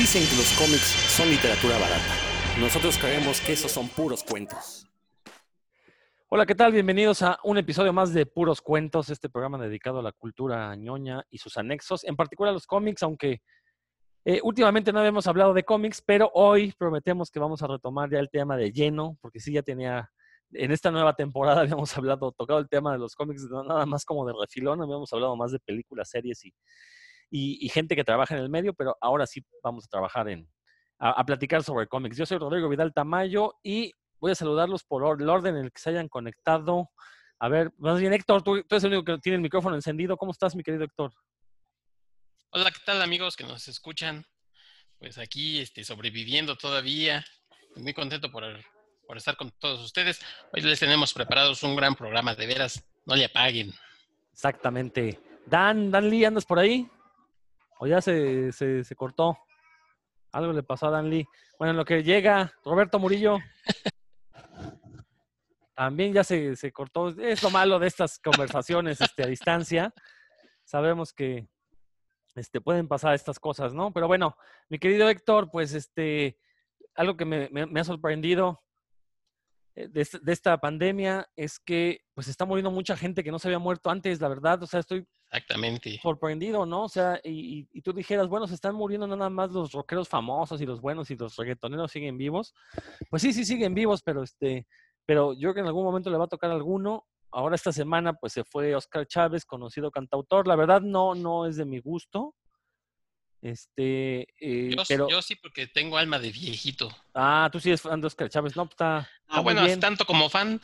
Dicen que los cómics son literatura barata. Nosotros creemos que esos son puros cuentos. Hola, ¿qué tal? Bienvenidos a un episodio más de Puros Cuentos, este programa dedicado a la cultura ñoña y sus anexos, en particular a los cómics, aunque eh, últimamente no habíamos hablado de cómics, pero hoy prometemos que vamos a retomar ya el tema de lleno, porque sí ya tenía, en esta nueva temporada habíamos hablado, tocado el tema de los cómics, nada más como de refilón, habíamos hablado más de películas, series y, y, gente que trabaja en el medio, pero ahora sí vamos a trabajar en, a, platicar sobre cómics. Yo soy Rodrigo Vidal Tamayo y voy a saludarlos por el orden en el que se hayan conectado. A ver, más bien Héctor, tú, tú eres el único que tiene el micrófono encendido. ¿Cómo estás, mi querido Héctor? Hola, ¿qué tal amigos que nos escuchan? Pues aquí este, sobreviviendo todavía. Muy contento por, por estar con todos ustedes. Hoy les tenemos preparados un gran programa, de veras, no le apaguen. Exactamente. Dan, Dan Lee, ¿andas por ahí? ¿O ya se, se, cortó? Algo le pasó a Dan Lee. Bueno, en lo que llega Roberto Murillo. También ya se, se, cortó. Es lo malo de estas conversaciones este, a distancia. Sabemos que este, pueden pasar estas cosas, ¿no? Pero bueno, mi querido Héctor, pues este, algo que me, me ha sorprendido eh, de, esta pandemia es que pues está muriendo mucha gente que no se había muerto antes, la verdad. O sea, estoy Exactamente. sorprendido, ¿no? O sea, y, y, tú dijeras, bueno, se están muriendo nada más los rockeros famosos y los buenos y los reggaetoneros siguen vivos. Pues sí, sí siguen vivos, pero este, pero yo creo que en algún momento le va a tocar a alguno. Ahora esta semana pues se fue Oscar Chávez, conocido cantautor. La verdad no, no es de mi gusto. Este, eh, yo, pero... yo sí, porque tengo alma de viejito. Ah, tú sí eres fan de Oscar Chávez, ¿no? Está, ah, bueno, tanto como fan,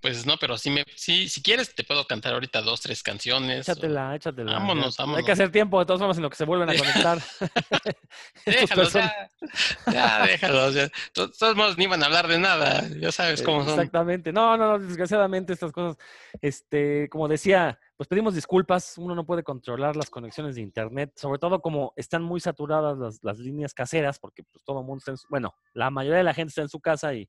pues no, pero sí, me, sí, si quieres te puedo cantar ahorita dos, tres canciones. Échatela, échatela. Vámonos, vámonos. Hay que hacer tiempo, de todas formas, en lo que se vuelven a conectar. déjalos, ya, ya, déjalos. Ya. Todos modos ni iban a hablar de nada, ya sabes cómo son. Exactamente. No, no, desgraciadamente estas cosas, este, como decía, pues pedimos disculpas, uno no puede controlar las conexiones de internet, sobre todo como están muy saturadas las, las líneas caseras, porque pues todo el mundo está en su, bueno, la mayoría de la gente está en su casa y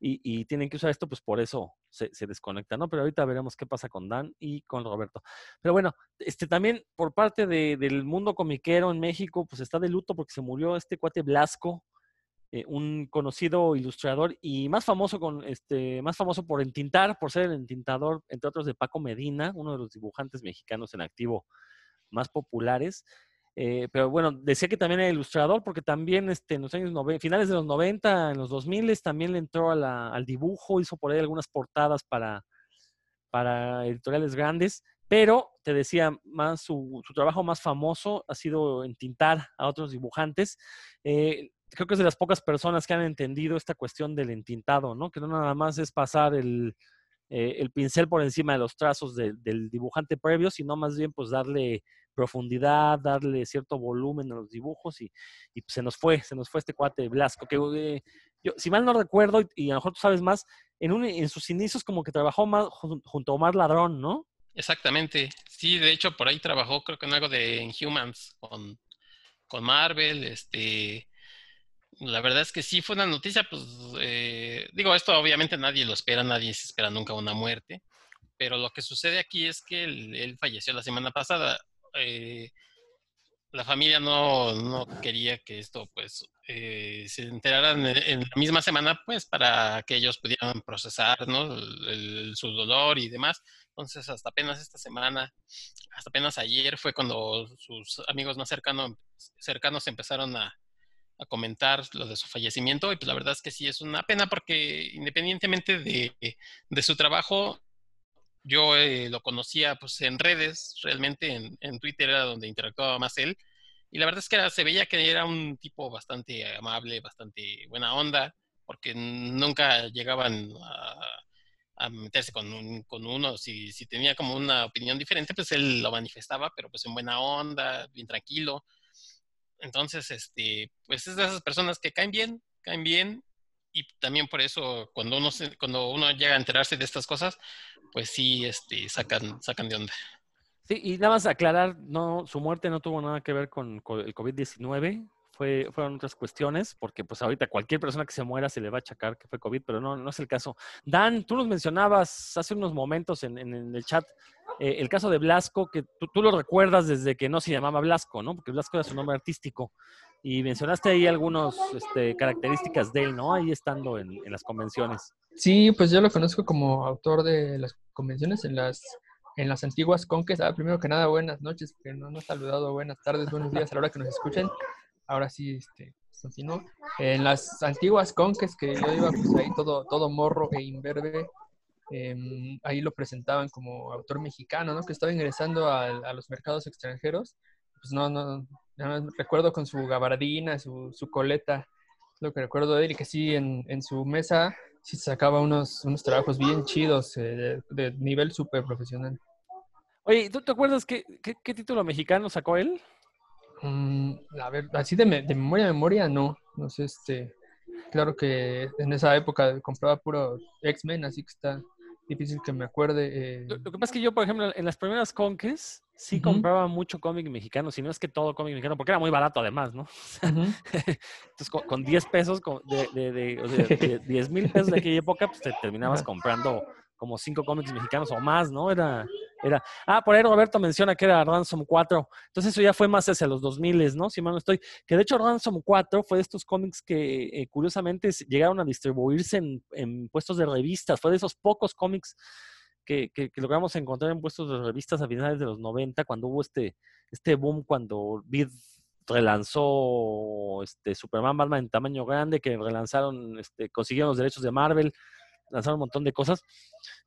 y, tienen que usar esto, pues por eso se, desconecta, ¿no? Pero ahorita veremos qué pasa con Dan y con Roberto. Pero bueno, este también por parte del mundo comiquero en México, pues está de luto porque se murió este cuate Blasco, eh, un conocido ilustrador y más famoso con este, más famoso por entintar, por ser el entintador, entre otros, de Paco Medina, uno de los dibujantes mexicanos en activo más populares. Eh, pero bueno, decía que también era ilustrador porque también este, en los años finales de los 90, en los 2000 también le entró al dibujo, hizo por ahí algunas portadas para, editoriales grandes, pero te decía, más su, trabajo más famoso ha sido entintar a otros dibujantes. Eh, creo que es de las pocas personas que han entendido esta cuestión del entintado, ¿no? Que no nada más es pasar el, eh, el pincel por encima de los trazos del dibujante previo, sino más bien pues darle profundidad, darle cierto volumen a los dibujos y, y pues, se nos fue, se nos fue este cuate Blasco, que eh, yo, si mal no recuerdo, y, a lo mejor tú sabes más, en, un, en sus inicios como que trabajó más junto a Omar Ladrón, ¿no? Exactamente, sí, de hecho por ahí trabajó creo que en algo de Inhumans con, con Marvel, este, la verdad es que sí fue una noticia, pues eh, digo, esto obviamente nadie lo espera, nadie se espera nunca una muerte, pero lo que sucede aquí es que él falleció la semana pasada. Eh, la familia no, quería que esto pues eh, se enteraran en, la misma semana pues para que ellos pudieran procesar su dolor y demás. Entonces hasta apenas esta semana, hasta apenas ayer fue cuando sus amigos más cercanos, cercanos empezaron a, comentar lo de su fallecimiento y pues la verdad es que sí es una pena porque independientemente de, de su trabajo, yo eh, lo conocía pues en redes, realmente en, Twitter era donde interactuaba más él. Y la verdad es que se veía que era un tipo bastante amable, bastante buena onda, porque nunca llegaban a, meterse con, con uno. Si, si, tenía como una opinión diferente, pues él lo manifestaba, pero pues en buena onda, bien tranquilo. Entonces, este, pues es de esas personas que caen bien, caen bien y también por eso cuando uno cuando uno llega a enterarse de estas cosas, pues sí este sacan sacan de onda. Sí, y nada más aclarar, no su muerte no tuvo nada que ver con, el COVID-19, fue, fueron otras cuestiones, porque pues ahorita cualquier persona que se muera se le va a achacar que fue COVID, pero no, no es el caso. Dan, tú nos mencionabas hace unos momentos en, en, el chat eh, el caso de Blasco, que tú, tú, lo recuerdas desde que no se llamaba Blasco, ¿no? Porque Blasco era su nombre artístico. Y mencionaste ahí algunas este, características de él, ¿no? Ahí estando en, en, las convenciones. Sí, pues yo lo conozco como autor de las convenciones en las, en las antiguas conques. Ah, primero que nada, buenas noches, porque no nos ha saludado. Buenas tardes, buenos días a la hora que nos escuchen. Ahora sí, este, continúo. En las antiguas conques que yo iba, pues ahí todo, todo morro e imberbe, eh, ahí lo presentaban como autor mexicano, ¿no? Que estaba ingresando a, a los mercados extranjeros. Pues no, no, no, recuerdo con su gabardina, su, su, coleta, lo que recuerdo de él, y que sí, en, en su mesa sí sacaba unos, unos trabajos bien chidos, eh, de, de, nivel súper profesional. Oye, ¿tú te acuerdas qué, qué, qué título mexicano sacó él? Mm, a ver, así de, de memoria a memoria, no. No sé, este. Claro que en esa época compraba puro X-Men, así que está difícil que me acuerde. Eh... Lo, lo, que pasa es que yo, por ejemplo, en las primeras conques sí uh -huh. compraba mucho cómic mexicano, si no es que todo cómic mexicano, porque era muy barato además, ¿no? Uh -huh. Entonces, con, con, 10 pesos, con, de, de, de, o sea, de 10 mil pesos de aquella época, pues te terminabas comprando como cinco cómics mexicanos o más, ¿no? Era, era... Ah, por ahí Roberto menciona que era Ransom 4. Entonces eso ya fue más hacia los 2000, ¿no? Si mal no estoy. Que de hecho Ransom 4 fue de estos cómics que eh, curiosamente llegaron a distribuirse en, en, puestos de revistas. Fue de esos pocos cómics que, que, que, logramos encontrar en puestos de revistas a finales de los 90, cuando hubo este, este boom, cuando Vid relanzó este Superman Batman en tamaño grande, que relanzaron, este, consiguieron los derechos de Marvel lanzaron un montón de cosas.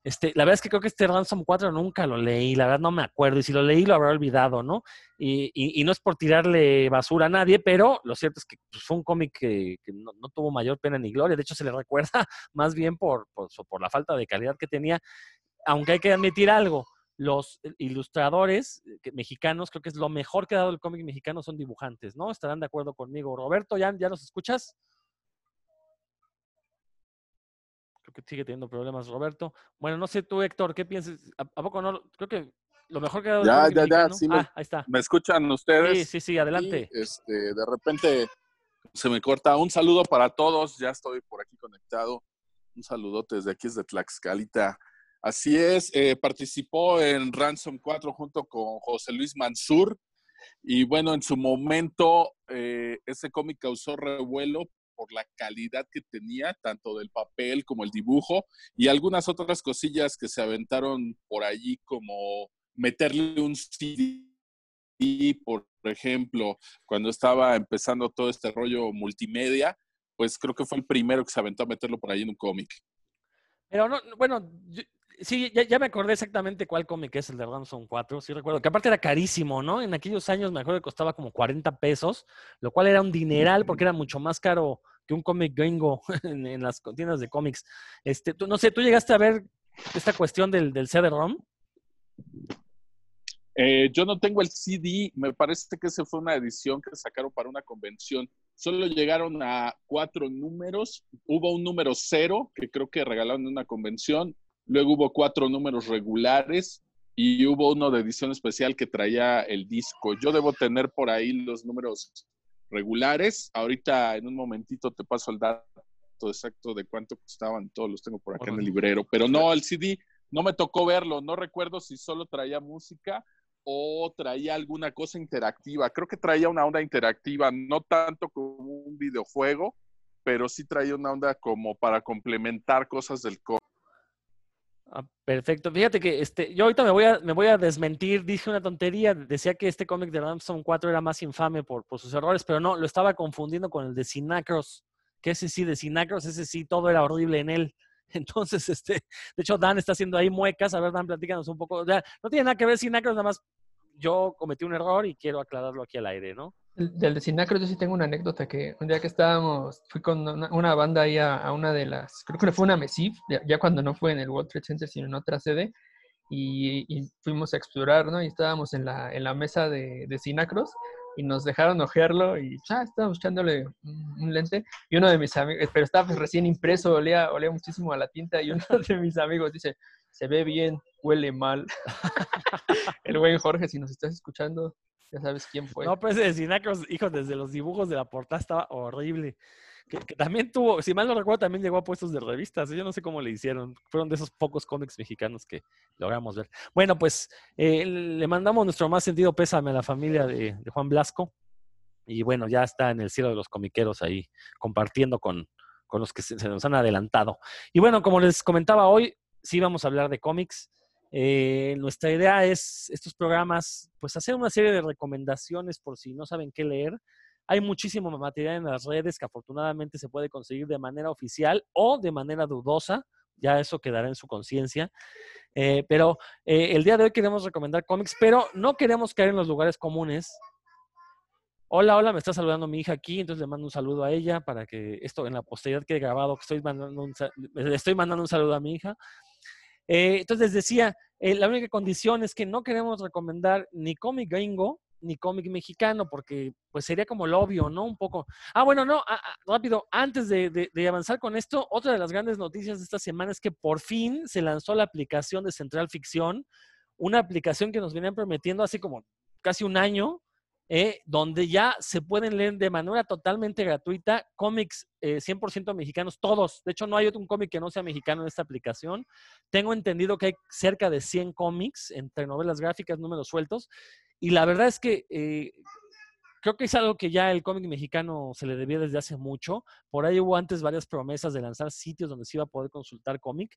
Este, la verdad es que creo que este Ransom 4 nunca lo leí, la verdad no me acuerdo, y si lo leí lo habrá olvidado, ¿no? Y, y, y no es por tirarle basura a nadie, pero lo cierto es que pues, fue un cómic que, que no, no, tuvo mayor pena ni gloria, de hecho se le recuerda más bien por, por, por la falta de calidad que tenía, aunque hay que admitir algo, los ilustradores mexicanos, creo que es lo mejor que ha dado el cómic mexicano, son dibujantes, ¿no? Estarán de acuerdo conmigo. Roberto, ¿ya, ya nos escuchas? que sigue teniendo problemas Roberto. Bueno, no sé tú, Héctor, ¿qué piensas? ¿A, a poco no? Creo que lo mejor que ha dado Ya, ya, ya, sí me, ah, ahí está. ¿Me escuchan ustedes? Sí, sí, sí, adelante. Y, este, de repente se me corta. Un saludo para todos, ya estoy por aquí conectado. Un saludote desde aquí, desde Tlaxcalita. Así es, eh, participó en Ransom 4 junto con José Luis Mansur. Y bueno, en su momento eh, ese cómic causó revuelo por la calidad que tenía, tanto del papel como el dibujo, y algunas otras cosillas que se aventaron por allí, como meterle un CD, por ejemplo, cuando estaba empezando todo este rollo multimedia, pues creo que fue el primero que se aventó a meterlo por ahí en un cómic. Pero no, bueno, sí, ya, ya, me acordé exactamente cuál cómic es el de Ransom 4. Sí recuerdo que aparte era carísimo, ¿no? En aquellos años me acuerdo que costaba como 40 pesos, lo cual era un dineral porque era mucho más caro que un cómic gringo en, en, las tiendas de cómics. Este, tú, no sé, ¿tú llegaste a ver esta cuestión del, del CD-ROM? Eh, yo no tengo el CD, me parece que esa fue una edición que sacaron para una convención. Solo llegaron a cuatro números. Hubo un número cero que creo que regalaron en una convención. Luego hubo cuatro números regulares y hubo uno de edición especial que traía el disco. Yo debo tener por ahí los números regulares. Ahorita en un momentito te paso el dato exacto de cuánto costaban. Todos los tengo por acá bueno. en el librero. Pero no, el CD no me tocó verlo. No recuerdo si solo traía música o traía alguna cosa interactiva. Creo que traía una onda interactiva, no tanto como un videojuego, pero sí traía una onda como para complementar cosas del. Ah, perfecto. Fíjate que este, yo ahorita me voy, a, me voy a desmentir, dije una tontería, decía que este cómic de Ransom 4 era más infame por, por, sus errores, pero no, lo estaba confundiendo con el de Sinacros, que ese sí, de Sinacros, ese sí, todo era horrible en él. Entonces, este, de hecho, Dan está haciendo ahí muecas. A ver, Dan, platícanos un poco. O sea, no tiene nada que ver Sinacros, nada más yo cometí un error y quiero aclararlo aquí al aire, ¿no? Del de Sinacros yo sí tengo una anécdota que un día que estábamos, fui con una, banda ahí a, una de las, creo que fue una MESIF, ya, cuando no fue en el World Trade Center, sino en otra sede, y, fuimos a explorar, ¿no? Y estábamos en la, en la mesa de, de Sinacros y nos dejaron ojearlo y ya estábamos echándole un, lente y uno de mis amigos, pero estaba pues recién impreso, olía, olía muchísimo a la tinta y uno de mis amigos dice, se ve bien, huele mal. el buen Jorge, si nos estás escuchando, ya sabes quién fue. No, pues de Sinacros, hijo, desde los dibujos de la portada estaba horrible. Que, también tuvo, si mal no recuerdo, también llegó a puestos de revistas. Yo no sé cómo le hicieron. Fueron de esos pocos cómics mexicanos que logramos ver. Bueno, pues eh, le mandamos nuestro más sentido pésame a la familia de, de Juan Blasco. Y bueno, ya está en el cielo de los comiqueros ahí compartiendo con, con los que se, se nos han adelantado. Y bueno, como les comentaba hoy, sí vamos a hablar de cómics. Eh, nuestra idea es estos programas, pues hacer una serie de recomendaciones por si no saben qué leer. Hay muchísimo material en las redes que afortunadamente se puede conseguir de manera oficial o de manera dudosa. Ya eso quedará en su conciencia. Eh, pero eh, el día de hoy queremos recomendar cómics, pero no queremos caer en los lugares comunes. Hola, hola, me está saludando mi hija aquí, entonces le mando un saludo a ella para que esto en la posteridad quede grabado, que estoy mandando estoy mandando un saludo a mi hija. Eh, entonces decía, eh, la única condición es que no queremos recomendar ni cómic gringo ni cómic mexicano, porque pues sería como lo obvio, ¿no? Un poco. Ah, bueno, no, ah, ah, rápido, antes de, de- de avanzar con esto, otra de las grandes noticias de esta semana es que por fin se lanzó la aplicación de Central Ficción, una aplicación que nos venían prometiendo hace como casi un año, eh, donde ya se pueden leer de manera totalmente gratuita cómics eh, 100% mexicanos, todos. De hecho, no hay otro cómic que no sea mexicano en esta aplicación. Tengo entendido que hay cerca de 100 cómics entre novelas gráficas, números sueltos. Y la verdad es que eh, creo que es algo que ya el cómic mexicano se le debía desde hace mucho. Por ahí hubo antes varias promesas de lanzar sitios donde se iba a poder consultar cómic.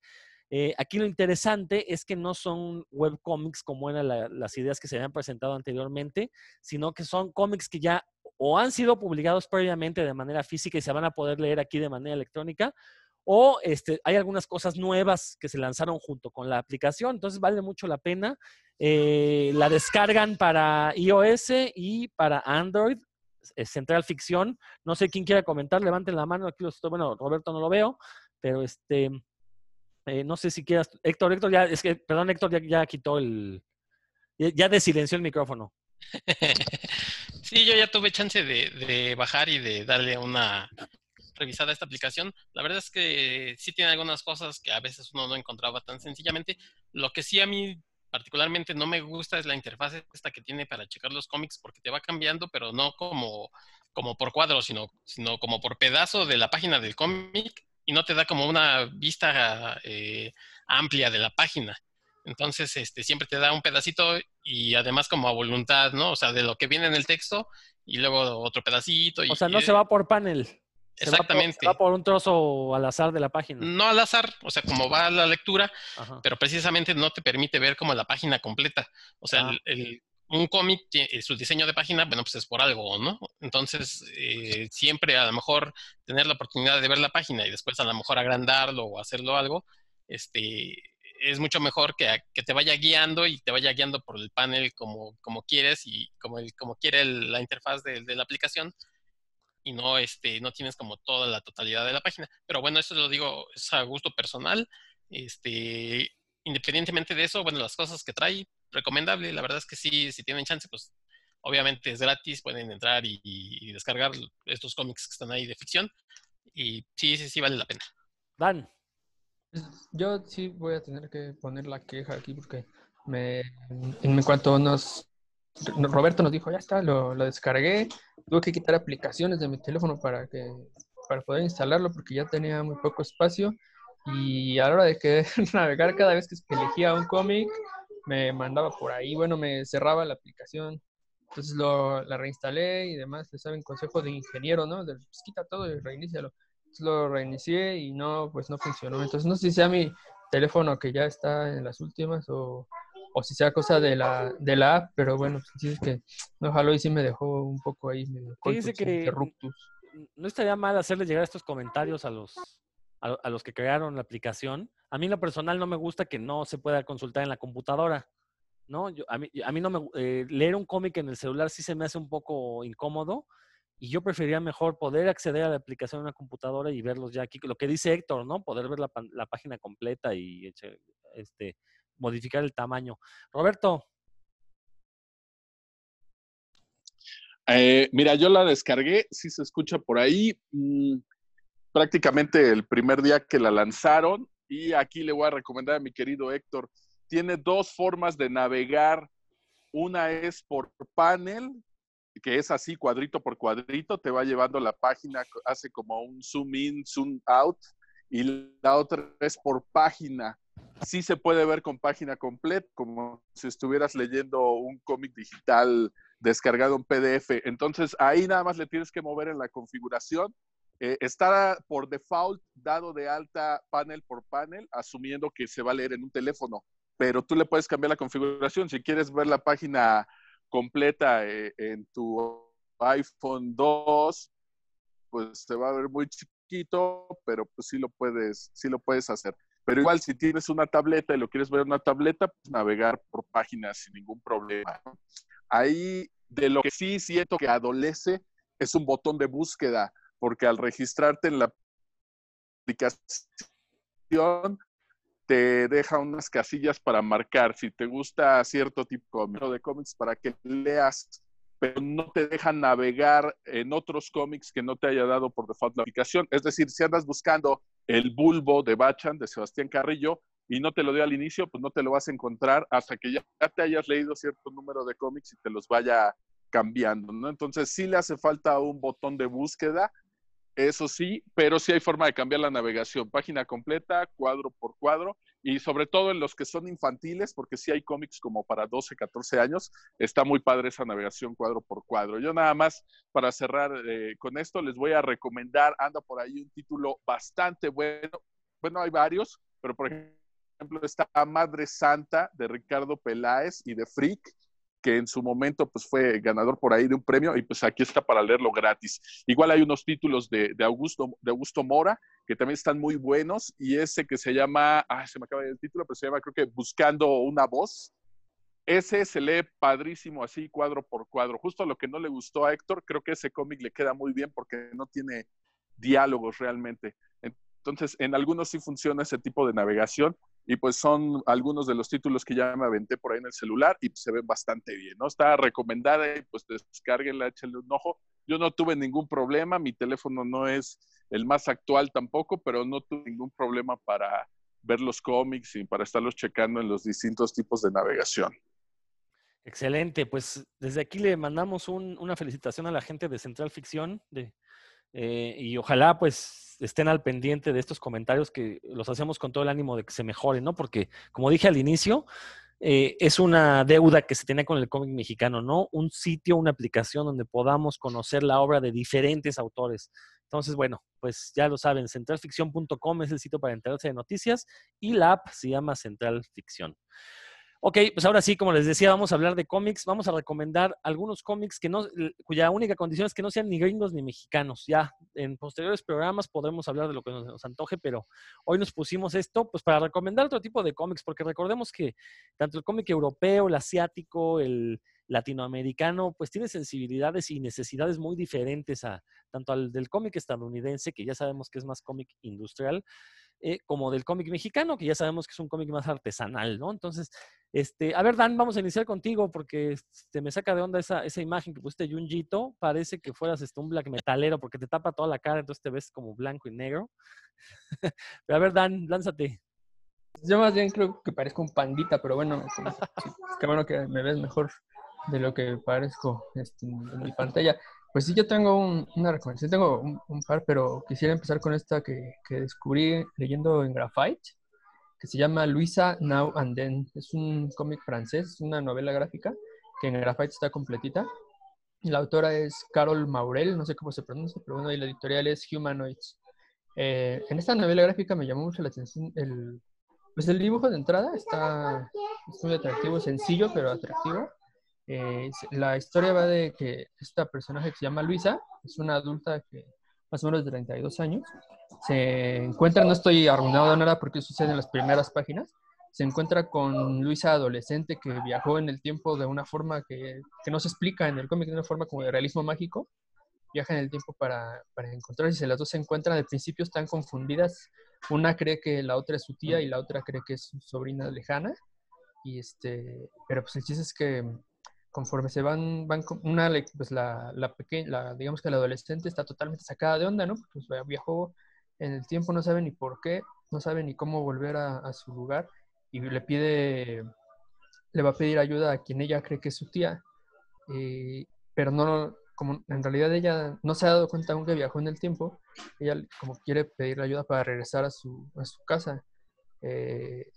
Eh, aquí lo interesante es que no son webcomics como eran la- las ideas que se habían presentado anteriormente, sino que son cómics que ya o han sido publicados previamente de manera física y se van a poder leer aquí de manera electrónica, o este, hay algunas cosas nuevas que se lanzaron junto con la aplicación, entonces vale mucho la pena. Eh, la descargan para iOS y para Android, es Central Ficción. No sé quién quiera comentar, levanten la mano, aquí los estoy, bueno, Roberto no lo veo, pero este, eh, no sé si quieras, Héctor, Héctor ya, es que, perdón, Héctor ya, ya quitó el, ya, ya desilenció el micrófono. Sí, yo ya tuve chance de, de bajar y de darle una revisada esta aplicación. La verdad es que sí tiene algunas cosas que a veces uno no encontraba tan sencillamente. Lo que sí a mí particularmente no me gusta es la interfaz esta que tiene para checar los cómics porque te va cambiando, pero no como, como por cuadro, sino, sino como por pedazo de la página del cómic y no te da como una vista eh, amplia de la página. Entonces, este, siempre te da un pedacito y además como a voluntad, ¿no? O sea, de lo que viene en el texto y luego otro pedacito. Y, O sea, no se va por panel. Se va por- Exactamente. Se va por un trozo al azar de la página. No al azar, o sea, como va la lectura, Ajá. pero precisamente no te permite ver como la página completa. O sea, Ah. el- el- un cómic, eh, su diseño de página, bueno, pues es por algo, ¿no? Entonces, eh, siempre a lo mejor tener la oportunidad de ver la página y después a lo mejor agrandarlo o hacerlo algo, este, es mucho mejor que, que te vaya guiando y te vaya guiando por el panel como, como quieres y como, el, como quiere el- la interfaz de, de la aplicación y no, este, no tienes como toda la totalidad de la página. Pero bueno, eso lo digo, es a gusto personal. Este, independientemente de eso, bueno, las cosas que trae, recomendable. La verdad es que sí, si tienen chance, pues obviamente es gratis, pueden entrar y, y descargar estos cómics que están ahí de ficción. Y sí, sí, sí, vale la pena. Dan, Pues, Yo sí voy a tener que poner la queja aquí porque me, en cuanto nos Roberto nos dijo, ya está, lo, descargué, tuve que quitar aplicaciones de mi teléfono para que para poder instalarlo porque ya tenía muy poco espacio y a la hora de navegar cada vez que elegía un cómic me mandaba por ahí, bueno, me cerraba la aplicación. Entonces lo, la reinstalé y demás, le saben consejo de ingeniero, ¿no? De, pues quita todo y reinícialo. Entonces lo reinicié y no, pues no funcionó. Entonces no sé si sea mi teléfono que ya está en las últimas o, o si sea cosa de la, de la app, pero bueno, pues sí es que no jaló y sí me dejó un poco ahí medio coitus que- no estaría mal hacerle llegar estos comentarios a los, a, a los que crearon la aplicación. A mí en lo personal no me gusta que no se pueda consultar en la computadora. ¿no? Yo, a, mí, a mí no me eh, leer un cómic en el celular sí se me hace un poco incómodo y yo preferiría mejor poder acceder a la aplicación en una computadora y verlos ya aquí. Lo que dice Héctor, ¿no? Poder ver la, la página completa y este, modificar el tamaño. Roberto, Eh, mira, yo la descargué, sí se escucha por ahí, mm, prácticamente el primer día que la lanzaron. Y aquí le voy a recomendar a mi querido Héctor, tiene dos formas de navegar. Una es por panel que es así cuadrito por cuadrito, te va llevando la página, hace como un zoom in, zoom out, y la otra es por página. Sí se puede ver con página completa, como si estuvieras leyendo un cómic digital descargado en PDF. Entonces ahí nada más le tienes que mover en la configuración. Eh, está por default dado de alta panel por panel, asumiendo que se va a leer en un teléfono, pero tú le puedes cambiar la configuración. Si quieres ver la página completa eh, en tu iPhone 2, pues se va a ver muy chiquito, pero pues sí lo puedes, sí lo puedes hacer. Pero igual si tienes una tableta y lo quieres ver en una tableta, pues navegar por páginas sin ningún problema. Ahí de lo que sí siento que adolece es un botón de búsqueda, porque al registrarte en la aplicación te deja unas casillas para marcar si te gusta cierto tipo de cómics para que leas, pero no te deja navegar en otros cómics que no te haya dado por default la aplicación. Es decir, si andas buscando el bulbo de Bachan de Sebastián Carrillo y no te lo dio al inicio, pues no te lo vas a encontrar hasta que ya te hayas leído cierto número de cómics y te los vaya cambiando, ¿no? Entonces sí le hace falta un botón de búsqueda eso sí, pero sí hay forma de cambiar la navegación, página completa, cuadro por cuadro, y sobre todo en los que son infantiles, porque sí hay cómics como para 12, 14 años, está muy padre esa navegación cuadro por cuadro. Yo nada más, para cerrar eh, con esto, les voy a recomendar, anda por ahí un título bastante bueno, bueno, hay varios, pero por ejemplo está Madre Santa de Ricardo Peláez y de Freak, que en su momento pues fue ganador por ahí de un premio y pues aquí está para leerlo gratis. Igual hay unos títulos de, Augusto, de Augusto Mora que también están muy buenos y ese que se llama, ah, se me acaba el título, pero se llama creo que Buscando una voz. Ese se lee padrísimo así cuadro por cuadro. Justo lo que no le gustó a Héctor, creo que ese cómic le queda muy bien porque no tiene diálogos realmente. Entonces, en algunos sí funciona ese tipo de navegación y pues son algunos de los títulos que ya me aventé por ahí en el celular y se ven bastante bien, ¿no? Está recomendada y pues descarguenla, échenle un ojo. Yo no tuve ningún problema, mi teléfono no es el más actual tampoco, pero no tuve ningún problema para ver los cómics y para estarlos checando en los distintos tipos de navegación. Excelente, pues desde aquí le mandamos una felicitación a la gente de Central Ficción de, eh, y ojalá pues estén al pendiente de estos comentarios que los hacemos con todo el ánimo de que se mejoren, ¿no? Porque como dije al inicio, eh, es una deuda que se tiene con el cómic mexicano, ¿no? Un sitio, una aplicación donde podamos conocer la obra de diferentes autores. Entonces, bueno, pues ya lo saben, centralficción.com es el sitio para enterarse de noticias y la app se llama Central Ficción. Ok, pues ahora sí, como les decía, vamos a hablar de cómics. Vamos a recomendar algunos cómics que no, cuya única condición es que no sean ni gringos ni mexicanos. Ya en posteriores programas podremos hablar de lo que nos, antoje, pero hoy nos pusimos esto pues para recomendar otro tipo de cómics, porque recordemos que tanto el cómic europeo, el asiático, el latinoamericano, pues tiene sensibilidades y necesidades muy diferentes a tanto al del cómic estadounidense, que ya sabemos que es más cómic industrial, eh, como del cómic mexicano, que ya sabemos que es un cómic más artesanal, ¿no? Entonces, este, a ver, Dan, vamos a iniciar contigo porque se me saca de onda esa, esa imagen que pusiste Junjito. Parece que fueras este, un black metalero porque te tapa toda la cara, entonces te ves como blanco y negro. pero a ver, Dan, lánzate. Yo más bien creo que parezco un pandita, pero bueno, qué bueno que me ves mejor de lo que parezco este, en mi pantalla. Pues sí, yo tengo una recomendación, tengo un, par, pero quisiera empezar con esta que, descubrí leyendo en Graphite, que se llama Luisa Now and Then. Es un cómic francés, una novela gráfica que en Graphite está completita. La autora es Carol Maurel, no sé cómo se pronuncia, pero bueno, y la editorial es Humanoids. Eh, en esta novela gráfica me llamó mucho la atención el, pues el dibujo de entrada, está muy atractivo, sencillo, pero atractivo. Eh, la historia va de que esta personaje que se llama Luisa, es una adulta que más o menos de 32 años, se encuentra, no estoy arruinado de nada porque sucede en las primeras páginas, se encuentra con Luisa adolescente que viajó en el tiempo de una forma que, que no se explica en el cómic, de una forma como de realismo mágico, viaja en el tiempo para, para encontrarse, las dos se encuentran, al principio están confundidas, una cree que la otra es su tía y la otra cree que es su sobrina lejana, y este, pero pues el chiste es que conforme se van, van una, pues la, la pequeña, digamos que la adolescente está totalmente sacada de onda, ¿no? Pues viajó en el tiempo, no sabe ni por qué, no sabe ni cómo volver a, su lugar y le pide, le va a pedir ayuda a quien ella cree que es su tía. Eh, pero no, como en realidad ella no se ha dado cuenta aún que viajó en el tiempo, ella como quiere pedirle ayuda para regresar a su, a su casa. Eh,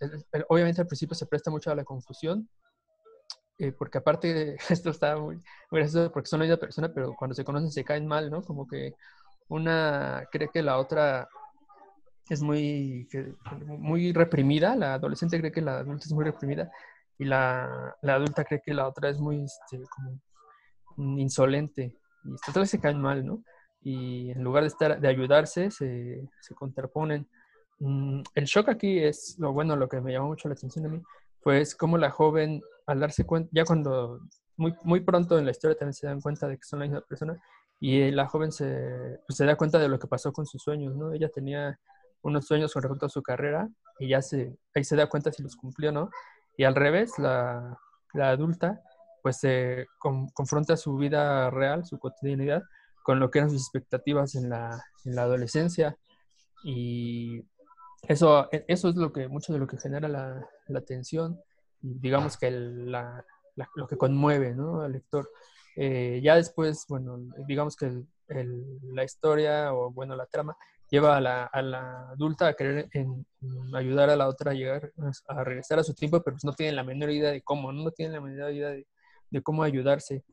obviamente al principio se presta mucho a la confusión, eh, porque aparte esto está muy, gracioso porque son la misma persona, pero cuando se conocen se caen mal, ¿no? Como que una cree que la otra es muy, muy reprimida, la adolescente cree que la adulta es muy reprimida y la, la adulta cree que la otra es muy este, como insolente y total se caen mal, ¿no? Y en lugar de estar de ayudarse se, se contraponen. Mm, el shock aquí es lo bueno, lo que me llamó mucho la atención a mí, pues como la joven al darse cuenta, ya cuando muy, muy pronto en la historia también se dan cuenta de que son la misma persona y la joven se, pues, se da cuenta de lo que pasó con sus sueños, ¿no? Ella tenía unos sueños con respecto a su carrera y ya se, ahí se da cuenta si los cumplió o no. Y al revés, la, la adulta pues se confronta su vida real, su cotidianidad, con lo que eran sus expectativas en la, en la adolescencia. Y eso, e, eso es lo que, mucho de lo que genera la, la tensión digamos que la, lo que conmueve ¿no? al lector. Eh, ya después, bueno, digamos que la historia o bueno, la trama lleva a la, a la adulta a querer en, ayudar a la otra a llegar a regresar a su tiempo, pero pues no tienen la menor idea de cómo, no, no tienen la menor idea de, de, cómo ayudarse.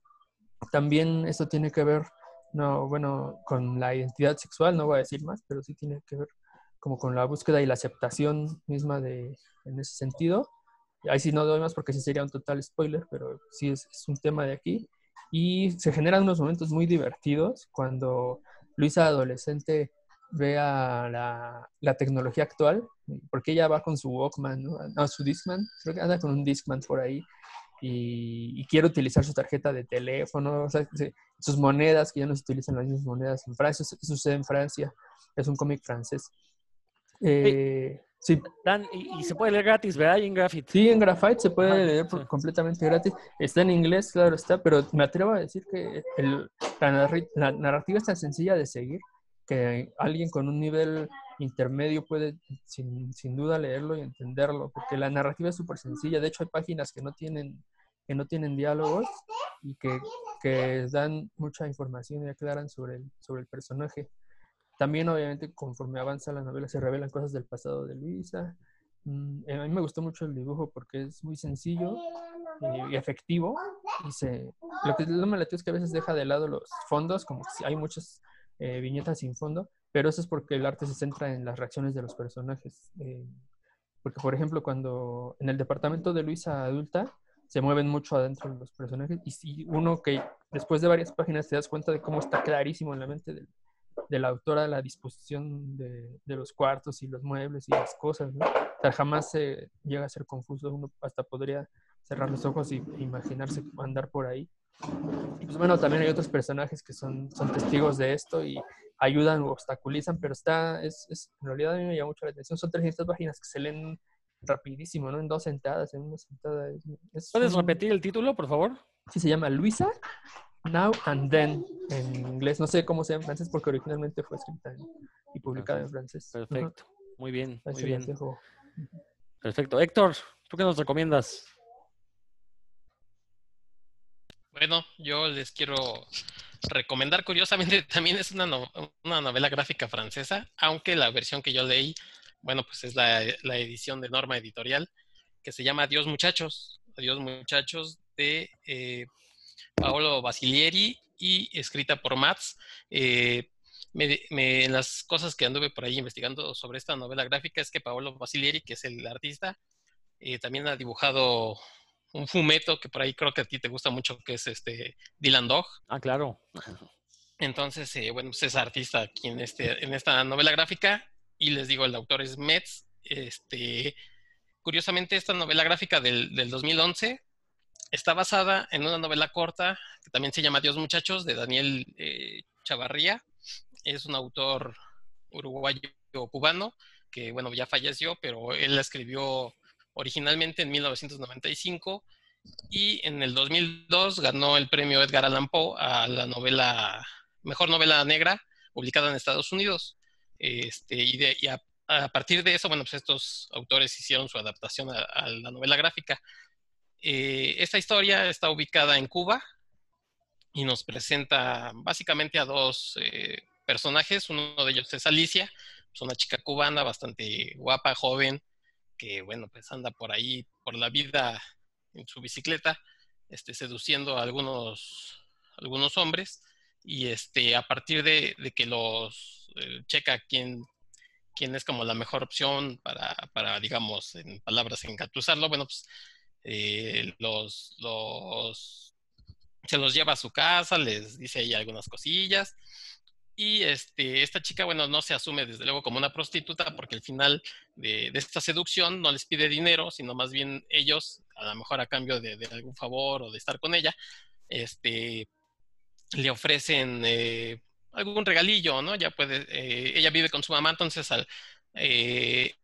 También esto tiene que ver, no, bueno, con la identidad sexual, no voy a decir más, pero sí tiene que ver como con la búsqueda y la aceptación misma de, en ese sentido. Ahí sí no doy más porque sí sería un total spoiler, pero sí es, es un tema de aquí. Y se generan unos momentos muy divertidos cuando Luisa adolescente vea la, la, tecnología actual, porque ella va con su Walkman, ¿no? no su Discman, creo que anda con un Discman por ahí y, y quiere utilizar su tarjeta de teléfono, o sea, sus monedas, que ya no se utilizan las mismas monedas en Francia, eso sucede en Francia, es un cómic francés. Eh, sí. Dan, y, se puede leer gratis, ¿verdad? Y en Graphite. Sí, en Graphite se puede leer completamente gratis. Está en inglés, claro está, pero me atrevo a decir que el, la, la narrativa es tan sencilla de seguir que alguien con un nivel intermedio puede sin, sin duda leerlo y entenderlo, porque la narrativa es súper sencilla. De hecho, hay páginas que no tienen, que no tienen diálogos y que, que dan mucha información y aclaran sobre el, sobre el personaje. También, obviamente, conforme avanza la novela, se revelan cosas del pasado de Luisa. Mm, a mí me gustó mucho el dibujo porque es muy sencillo y, efectivo. Y se, lo que no me latió es que a veces deja de lado los fondos, como si hay muchas eh, viñetas sin fondo, pero eso es porque el arte se centra en las reacciones de los personajes. Eh, porque, por ejemplo, cuando en el departamento de Luisa adulta se mueven mucho adentro los personajes y si uno que después de varias páginas te das cuenta de cómo está clarísimo en la mente del, de la autora la disposición de, de, los cuartos y los muebles y las cosas, ¿no? O sea, jamás se llega a ser confuso, uno hasta podría cerrar los ojos y imaginarse andar por ahí. Y pues bueno, también hay otros personajes que son, son testigos de esto y ayudan o obstaculizan, pero está, es, es, en realidad a mí me llama mucho la atención, son 300 páginas que se leen rapidísimo, ¿no? En dos sentadas, en una sentada. Es, ¿Puedes repetir el título, por favor? Sí, se llama Luisa, Now and Then, en inglés. No sé cómo sea en francés porque originalmente fue escrita y publicada en francés. Perfecto. Muy bien, muy bien. Perfecto. Héctor, ¿tú qué nos recomiendas? Bueno, yo les quiero recomendar, curiosamente, también es una, una novela gráfica francesa, aunque la versión que yo leí, bueno, pues es la, la edición de Norma Editorial, que se llama Adiós Muchachos. Adiós Muchachos de eh, Paolo Basilieri y escrita por Mats. Eh, me, las cosas que anduve por ahí investigando sobre esta novela gráfica es que Paolo Basilieri, que es el artista, eh, también ha dibujado un fumeto que por ahí creo que a ti te gusta mucho, que es este Dylan Dog. Ah, claro. Entonces, eh, bueno, pues es artista aquí en, este, en esta novela gráfica y les digo, el autor es Metz. Este, curiosamente, esta novela gráfica del, del 2011 está basada en una novela corta que también se llama Dios Muchachos, de Daniel eh, Chavarría. Es un autor uruguayo cubano que, bueno, ya falleció, pero él la escribió originalmente en 1995 y en el 2002 ganó el premio Edgar Allan Poe a la novela, mejor novela negra publicada en Estados Unidos. Este, y, a, partir de eso, bueno, pues estos autores hicieron su adaptación a, la novela gráfica. Eh, esta historia está ubicada en Cuba y nos presenta básicamente a dos eh, personajes. Uno de ellos es Alicia, es una chica cubana bastante guapa, joven, que bueno, pues anda por ahí, por la vida en su bicicleta, este, seduciendo a algunos, algunos hombres y este, a partir de, que los eh, checa quién, quién es como la mejor opción para, para digamos, en palabras, engatusarlo, bueno, pues eh, los, los, se los lleva a su casa, les dice ahí algunas cosillas y este, esta chica, bueno, no se asume desde luego como una prostituta porque al final de, esta seducción no les pide dinero, sino más bien ellos, a lo mejor a cambio de, algún favor o de estar con ella, este, le ofrecen eh, algún regalillo, ¿no? Ya puede, eh, ella vive con su mamá, entonces al, eh,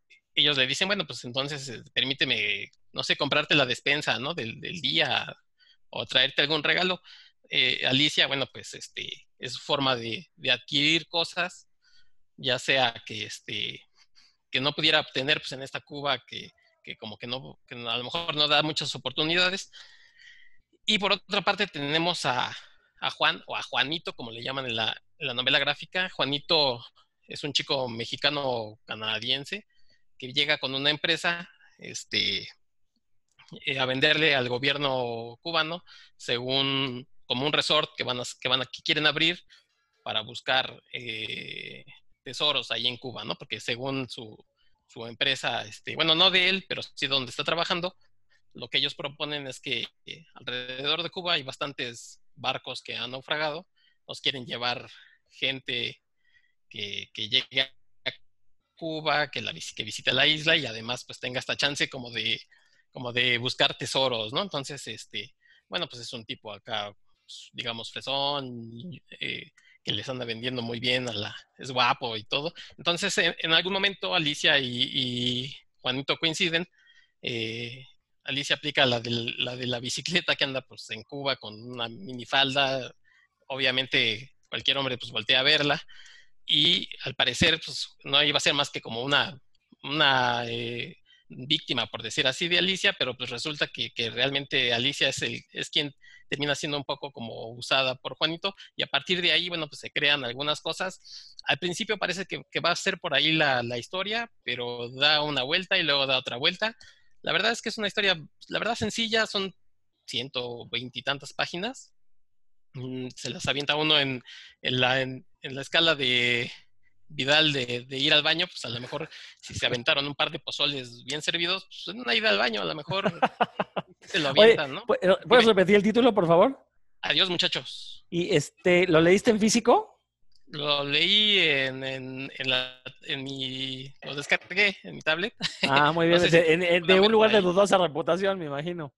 ellos le dicen, bueno, pues entonces permíteme, no sé, comprarte la despensa, ¿no? Del, del día o traerte algún regalo. Alicia, bueno, pues este, es forma de, adquirir cosas, ya sea que, este, que no pudiera obtener pues, en esta Cuba que, como que, no, a lo mejor no da muchas oportunidades. Y por otra parte tenemos a, Juan o a Juanito, como le llaman en la, novela gráfica. Juanito es un chico mexicano canadiense que llega con una empresa este, eh, a venderle al gobierno cubano según como un resort que van a, que van a, quieren abrir para buscar eh, tesoros ahí en Cuba, ¿no? Porque según su, su, empresa, este, bueno, no de él, pero sí donde está trabajando, lo que ellos proponen es que eh, alrededor de Cuba hay bastantes barcos que han naufragado, nos quieren llevar gente que, que llegue Cuba, que, la, que visite la isla y además pues tenga esta chance como de, como de buscar tesoros, ¿no? Entonces, este, bueno, pues es un tipo acá digamos, fresón, eh, que les anda vendiendo muy bien, a la, es guapo y todo. Entonces, en, algún momento Alicia y, Juanito coinciden. Eh, Alicia aplica la de, la de la bicicleta que anda pues en Cuba con una minifalda. Obviamente cualquier hombre pues voltea a verla. Y al parecer pues no iba a ser más que como una, una eh, víctima, por decir así, de Alicia, pero pues resulta que, que realmente Alicia es, el, es quien termina siendo un poco como usada por Juanito y a partir de ahí, bueno, pues se crean algunas cosas. Al principio parece que, va a ser por ahí la, historia, pero da una vuelta y luego da otra vuelta. La verdad es que es una historia, la verdad sencilla, son ciento veintitantas páginas. Mm, se las avienta uno en, la, en la escala de, Vidal de, ir al baño, pues a lo mejor si se aventaron un par de pozoles bien servidos, pues una ida al baño, a lo mejor se lo avientan, ¿no? ¿Puedes repetir el título, por favor? Adiós, muchachos. ¿Y este, lo leíste en físico? Lo leí en, en, la, en mi. Lo descargué en mi tablet. Ah, muy bien. de, un lugar de dudosa reputación, me imagino.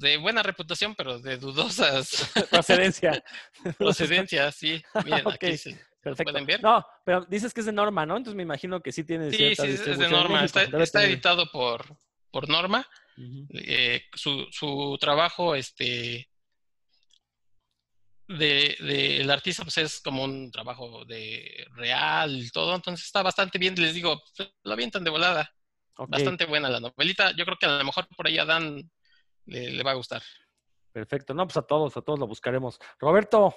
De buena reputación, pero de dudosas. Procedencia. Procedencia, sí. Miren, aquí sí. Perfecto. ¿Pueden ver? No, pero dices que es de Norma, ¿no? Entonces me imagino que sí tiene sí, cierta sí, es de Norma. está, editado por, por Norma. Eh, su, su, trabajo, este, de, de, el artista, pues es como un trabajo de real y todo. Entonces está bastante bien. Les digo, lo avientan de volada. Bastante buena la novelita. Yo creo que a lo mejor por ahí Dan le, le va a gustar. Perfecto. No, pues a todos, a todos lo buscaremos. Roberto.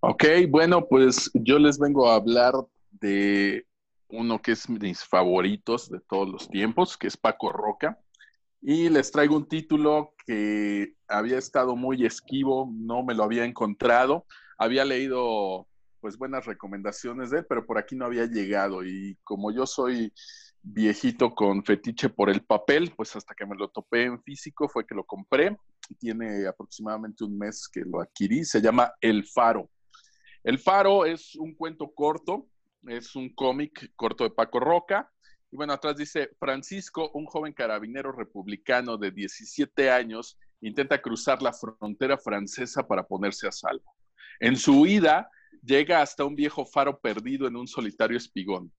Ok, bueno, pues yo les vengo a hablar de uno que es mis favoritos de todos los tiempos, que es Paco Roca. Y les traigo un título que había estado muy esquivo, no me lo había encontrado. Había leído pues buenas recomendaciones de él, pero por aquí no había llegado. Y como yo soy viejito con fetiche por el papel, pues hasta que me lo topé en físico fue que lo compré. Tiene aproximadamente un mes que lo adquirí. Se llama El Faro. El Faro es un cuento corto, es un cómic corto de Paco Roca. Y bueno, atrás dice, Francisco, un joven carabinero republicano de 17 años, intenta cruzar la frontera francesa para ponerse a salvo. En su huida, llega hasta un viejo faro perdido en un solitario espigón.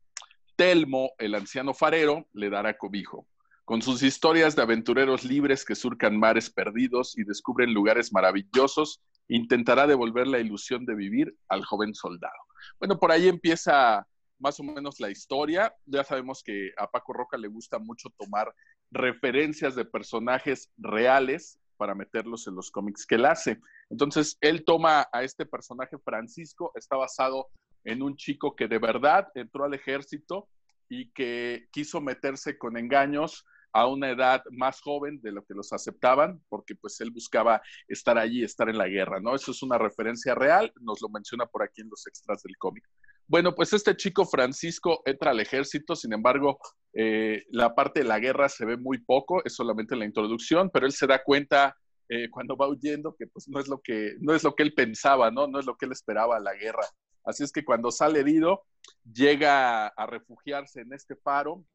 Telmo, el anciano farero, le dará cobijo. Con sus historias de aventureros libres que surcan mares perdidos y descubren lugares maravillosos, intentará devolver la ilusión de vivir al joven soldado. Bueno, por ahí empieza más o menos la historia. Ya sabemos que a Paco Roca le gusta mucho tomar referencias de personajes reales para meterlos en los cómics que él hace. Entonces, él toma a este personaje Francisco, está basado en un chico que de verdad entró al ejército y que quiso meterse con engaños a una edad más joven de lo que los aceptaban, porque pues él buscaba estar allí, estar en la guerra, ¿no? Eso es una referencia real, nos lo menciona por aquí en los extras del cómic. Bueno, pues este chico Francisco entra al ejército, sin embargo, eh, la parte de la guerra se ve muy poco, es solamente la introducción, pero él se da cuenta eh, cuando va huyendo que pues no es lo que no es lo que él pensaba, ¿no? No es lo que él esperaba la guerra. Así es que cuando sale herido, llega a refugiarse en este faro,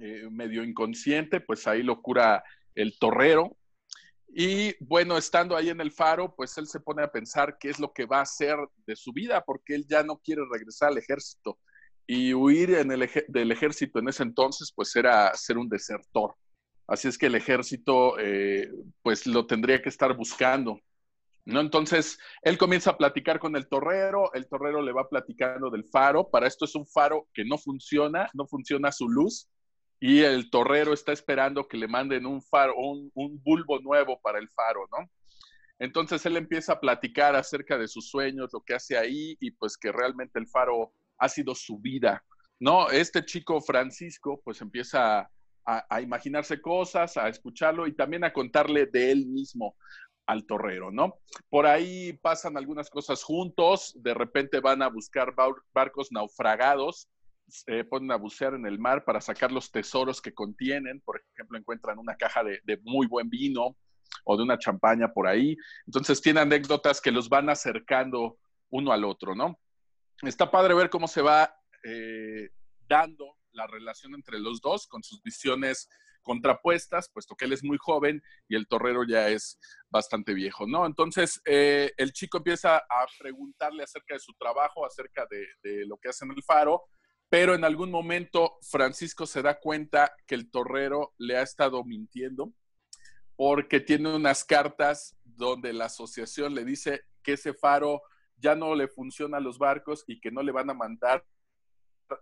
eh, medio inconsciente, pues ahí lo cura el torrero. Y bueno, estando ahí en el faro, pues él se pone a pensar qué es lo que va a hacer de su vida, porque él ya no quiere regresar al ejército. Y huir del ejército en ese entonces, pues era ser un desertor. Así es que el ejército, eh, pues lo tendría que estar buscando. ¿No? Entonces, él comienza a platicar con el torrero, el torrero le va platicando del faro. Para esto es un faro que no funciona, no funciona su luz. Y el torrero está esperando que le manden un faro, un, un bulbo nuevo para el faro, ¿no? Entonces él empieza a platicar acerca de sus sueños, lo que hace ahí y pues que realmente el faro ha sido su vida. No, este chico Francisco pues empieza a, imaginarse cosas, a escucharlo y también a contarle de él mismo al torrero, ¿no? Por ahí pasan algunas cosas juntos, de repente van a buscar barcos naufragados, se ponen a bucear en el mar para sacar los tesoros que contienen, por ejemplo, encuentran una caja de, muy buen vino o de una champaña por ahí, entonces tiene anécdotas que los van acercando uno al otro, ¿no? está padre ver cómo se va eh, dando la relación entre los dos con sus visiones contrapuestas, puesto que él es muy joven y el torrero ya es bastante viejo, ¿no? Entonces, eh, el chico empieza a preguntarle acerca de su trabajo, acerca de, de, lo que hace en el faro, pero en algún momento Francisco se da cuenta que el torrero le ha estado mintiendo porque tiene unas cartas donde la asociación le dice que ese faro ya no le funciona a los barcos y que no le van a mandar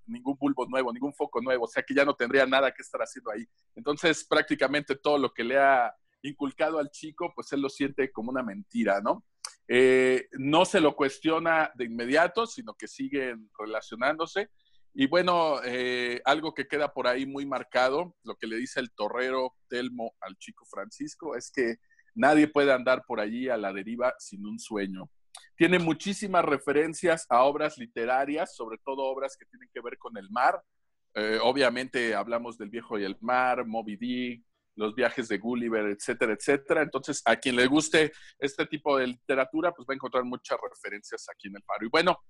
ningún bulbo nuevo, ningún foco nuevo, o sea que ya no tendría nada que estar haciendo ahí. Entonces, prácticamente todo lo que le ha inculcado al chico, pues él lo siente como una mentira, ¿no? Eh, no se lo cuestiona de inmediato, sino que siguen relacionándose. Y bueno, eh, algo que queda por ahí muy marcado, lo que le dice el torrero Telmo al chico Francisco, es que nadie puede andar por allí a la deriva sin un sueño. Tiene muchísimas referencias a obras literarias, sobre todo obras que tienen que ver con el mar. Eh, obviamente hablamos del viejo y el mar, Moby Dick, los viajes de Gulliver, etcétera, etcétera. Entonces, a quien le guste este tipo de literatura, pues va a encontrar muchas referencias aquí en el faro. Y bueno,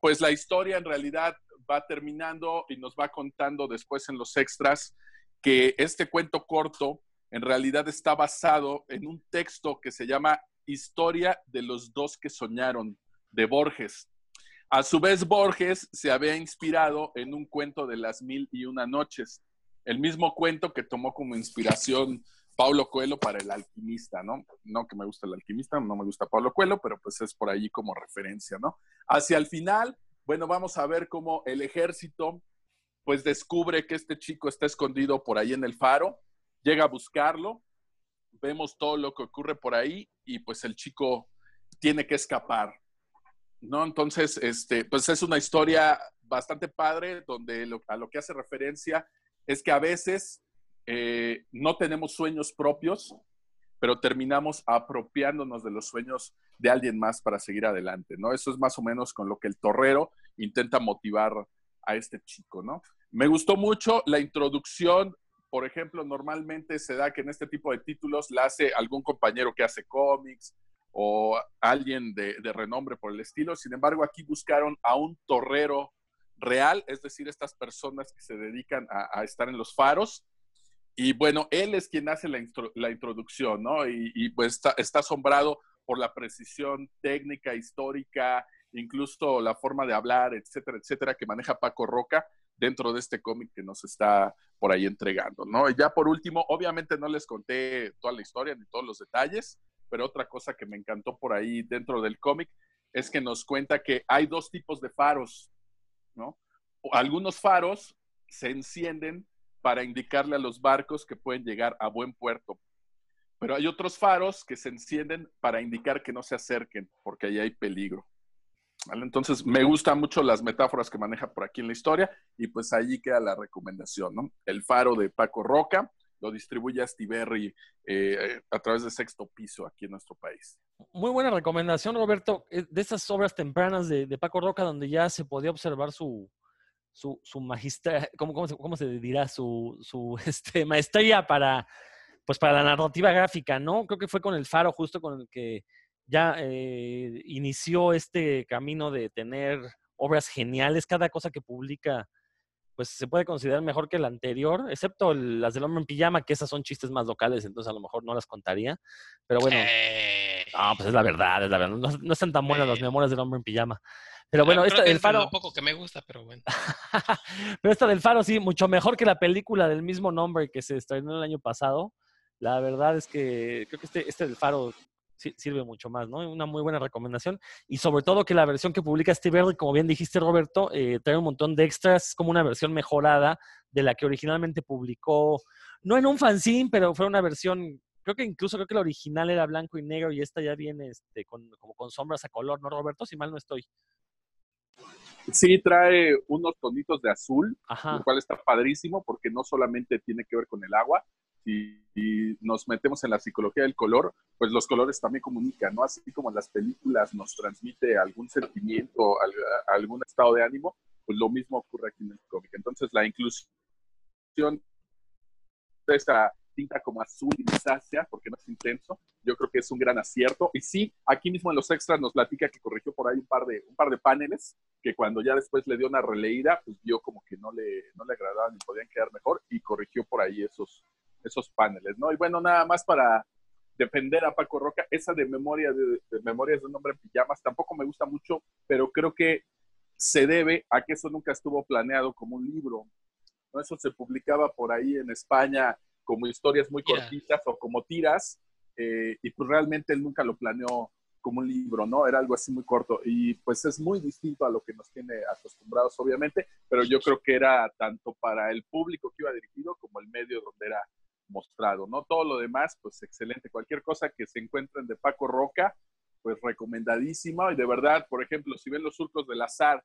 pues la historia en realidad va terminando y nos va contando después en los extras que este cuento corto en realidad está basado en un texto que se llama Historia de los dos que soñaron, de Borges. A su vez, Borges se había inspirado en un cuento de las mil y una noches, el mismo cuento que tomó como inspiración Paulo Coelho para el alquimista, ¿no? No que me gusta el alquimista, no me gusta Paulo Coelho, pero pues es por ahí como referencia, ¿no? Hacia el final, bueno, vamos a ver cómo el ejército pues descubre que este chico está escondido por ahí en el faro, llega a buscarlo, vemos todo lo que ocurre por ahí y pues el chico tiene que escapar. ¿No? Entonces, este, pues es una historia bastante padre donde a lo que hace referencia es que a veces eh, no tenemos sueños propios, pero terminamos apropiándonos de los sueños de alguien más para seguir adelante, ¿no? Eso es más o menos con lo que el torrero intenta motivar a este chico, ¿no? Me gustó mucho la introducción por ejemplo, normalmente se da que en este tipo de títulos la hace algún compañero que hace cómics o alguien de, renombre por el estilo. Sin embargo, aquí buscaron a un torrero real, es decir, estas personas que se dedican a, estar en los faros. Y bueno, él es quien hace la, introducción, ¿no? Y, pues está, está, asombrado por la precisión técnica, histórica, incluso la forma de hablar, etcétera, etcétera, que maneja Paco Roca dentro de este cómic que nos está por ahí entregando, ¿no? Y ya por último, obviamente no les conté toda la historia ni todos los detalles, pero otra cosa que me encantó por ahí dentro del cómic es que nos cuenta que hay dos tipos de faros, ¿no? Algunos faros se encienden para indicarle a los barcos que pueden llegar a buen puerto. pero hay otros faros que se encienden para indicar que no se acerquen, porque ahí hay peligro. Entonces, me gustan mucho las metáforas que maneja por aquí en la historia y pues allí queda la recomendación, ¿no? El faro de Paco Roca, lo distribuye a Stiberri eh, a través de sexto piso aquí en nuestro país. Muy buena recomendación, Roberto, eh, de estas obras tempranas de, Paco Roca, donde ya se podía observar su, su, su magistra, ¿cómo, cómo, se, cómo se dirá? Su, su este, maestría para, pues para la narrativa gráfica, ¿no? Creo que fue con el Faro justo con el que ya eh, inició este camino de tener obras geniales. Cada cosa que publica, pues se puede considerar mejor que la anterior, excepto el- las del hombre en pijama, que esas son chistes más locales, entonces a lo mejor no las contaría. Pero bueno, Eh, no, pues es la verdad, es la verdad. No, no están tan buenas las Eh. memorias del hombre en pijama. Pero bueno, esta del Faro, poco que me gusta, pero bueno. pero esta del Faro sí, mucho mejor que la película del mismo nombre que se estrenó el año pasado. La verdad es que creo que este, este del Faro sirve mucho más, ¿no? Una muy buena recomendación. Y sobre todo que la versión que publica Steve Early, como bien dijiste, Roberto, eh, trae un montón de extras, es como una versión mejorada de la que originalmente publicó, no en un fanzine, pero fue una versión, creo que incluso creo que la original era blanco y negro y esta ya viene este, con, como con sombras a color, ¿no, Roberto? Si mal no estoy. Sí, trae unos tonitos de azul, Ajá. lo cual está padrísimo porque no solamente tiene que ver con el agua, si nos metemos en la psicología del color, pues los colores también comunican, ¿no? Así como en las películas nos transmite algún sentimiento, al- algún estado de ánimo, pues lo mismo ocurre aquí en el cómic. Entonces la inclusión de esa tinta como azul y grisácea, porque no es intenso, yo creo que es un gran acierto. Y sí, aquí mismo en los extras nos platica que corrigió por ahí un par de, un par de paneles, que cuando ya después le dio una releída, pues vio como que no le, no le agradaban y podían quedar mejor, y corrigió por ahí esos, esos paneles, ¿no? Y bueno, nada más para defender a Paco Roca, esa de memoria de, de memorias de un hombre en pijamas tampoco me gusta mucho, pero creo que se debe a que eso nunca estuvo planeado como un libro. ¿no? Eso se publicaba por ahí en España como historias muy cortitas o como tiras, eh, y pues realmente él nunca lo planeó como un libro, ¿no? Era algo así muy corto y pues es muy distinto a lo que nos tiene acostumbrados, obviamente, pero yo creo que era tanto para el público que iba dirigido como el medio donde era mostrado, ¿no? Todo lo demás, pues excelente. Cualquier cosa que se encuentren de Paco Roca, pues recomendadísima. Y de verdad, por ejemplo, si ven Los Surcos del Azar,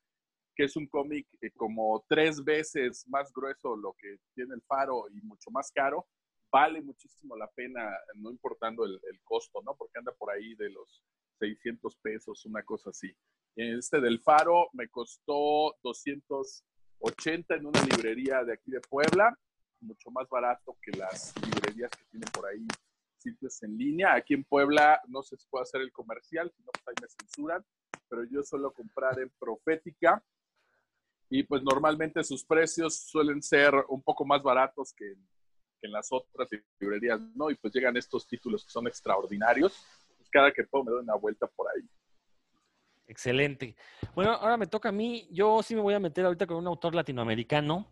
que es un cómic eh, como tres veces más grueso lo que tiene el Faro y mucho más caro, vale muchísimo la pena, no importando el, el costo, ¿no? Porque anda por ahí de los 600 pesos, una cosa así. Este del Faro me costó 280 en una librería de aquí de Puebla, mucho más barato que las librerías que tienen por ahí sitios en línea. Aquí en Puebla no se puede hacer el comercial, si no, pues ahí me censuran, pero yo suelo comprar en Profética y pues normalmente sus precios suelen ser un poco más baratos que en, que en las otras librerías, ¿no? Y pues llegan estos títulos que son extraordinarios. Pues cada que puedo me doy una vuelta por ahí. Excelente. Bueno, ahora me toca a mí. Yo sí me voy a meter ahorita con un autor latinoamericano.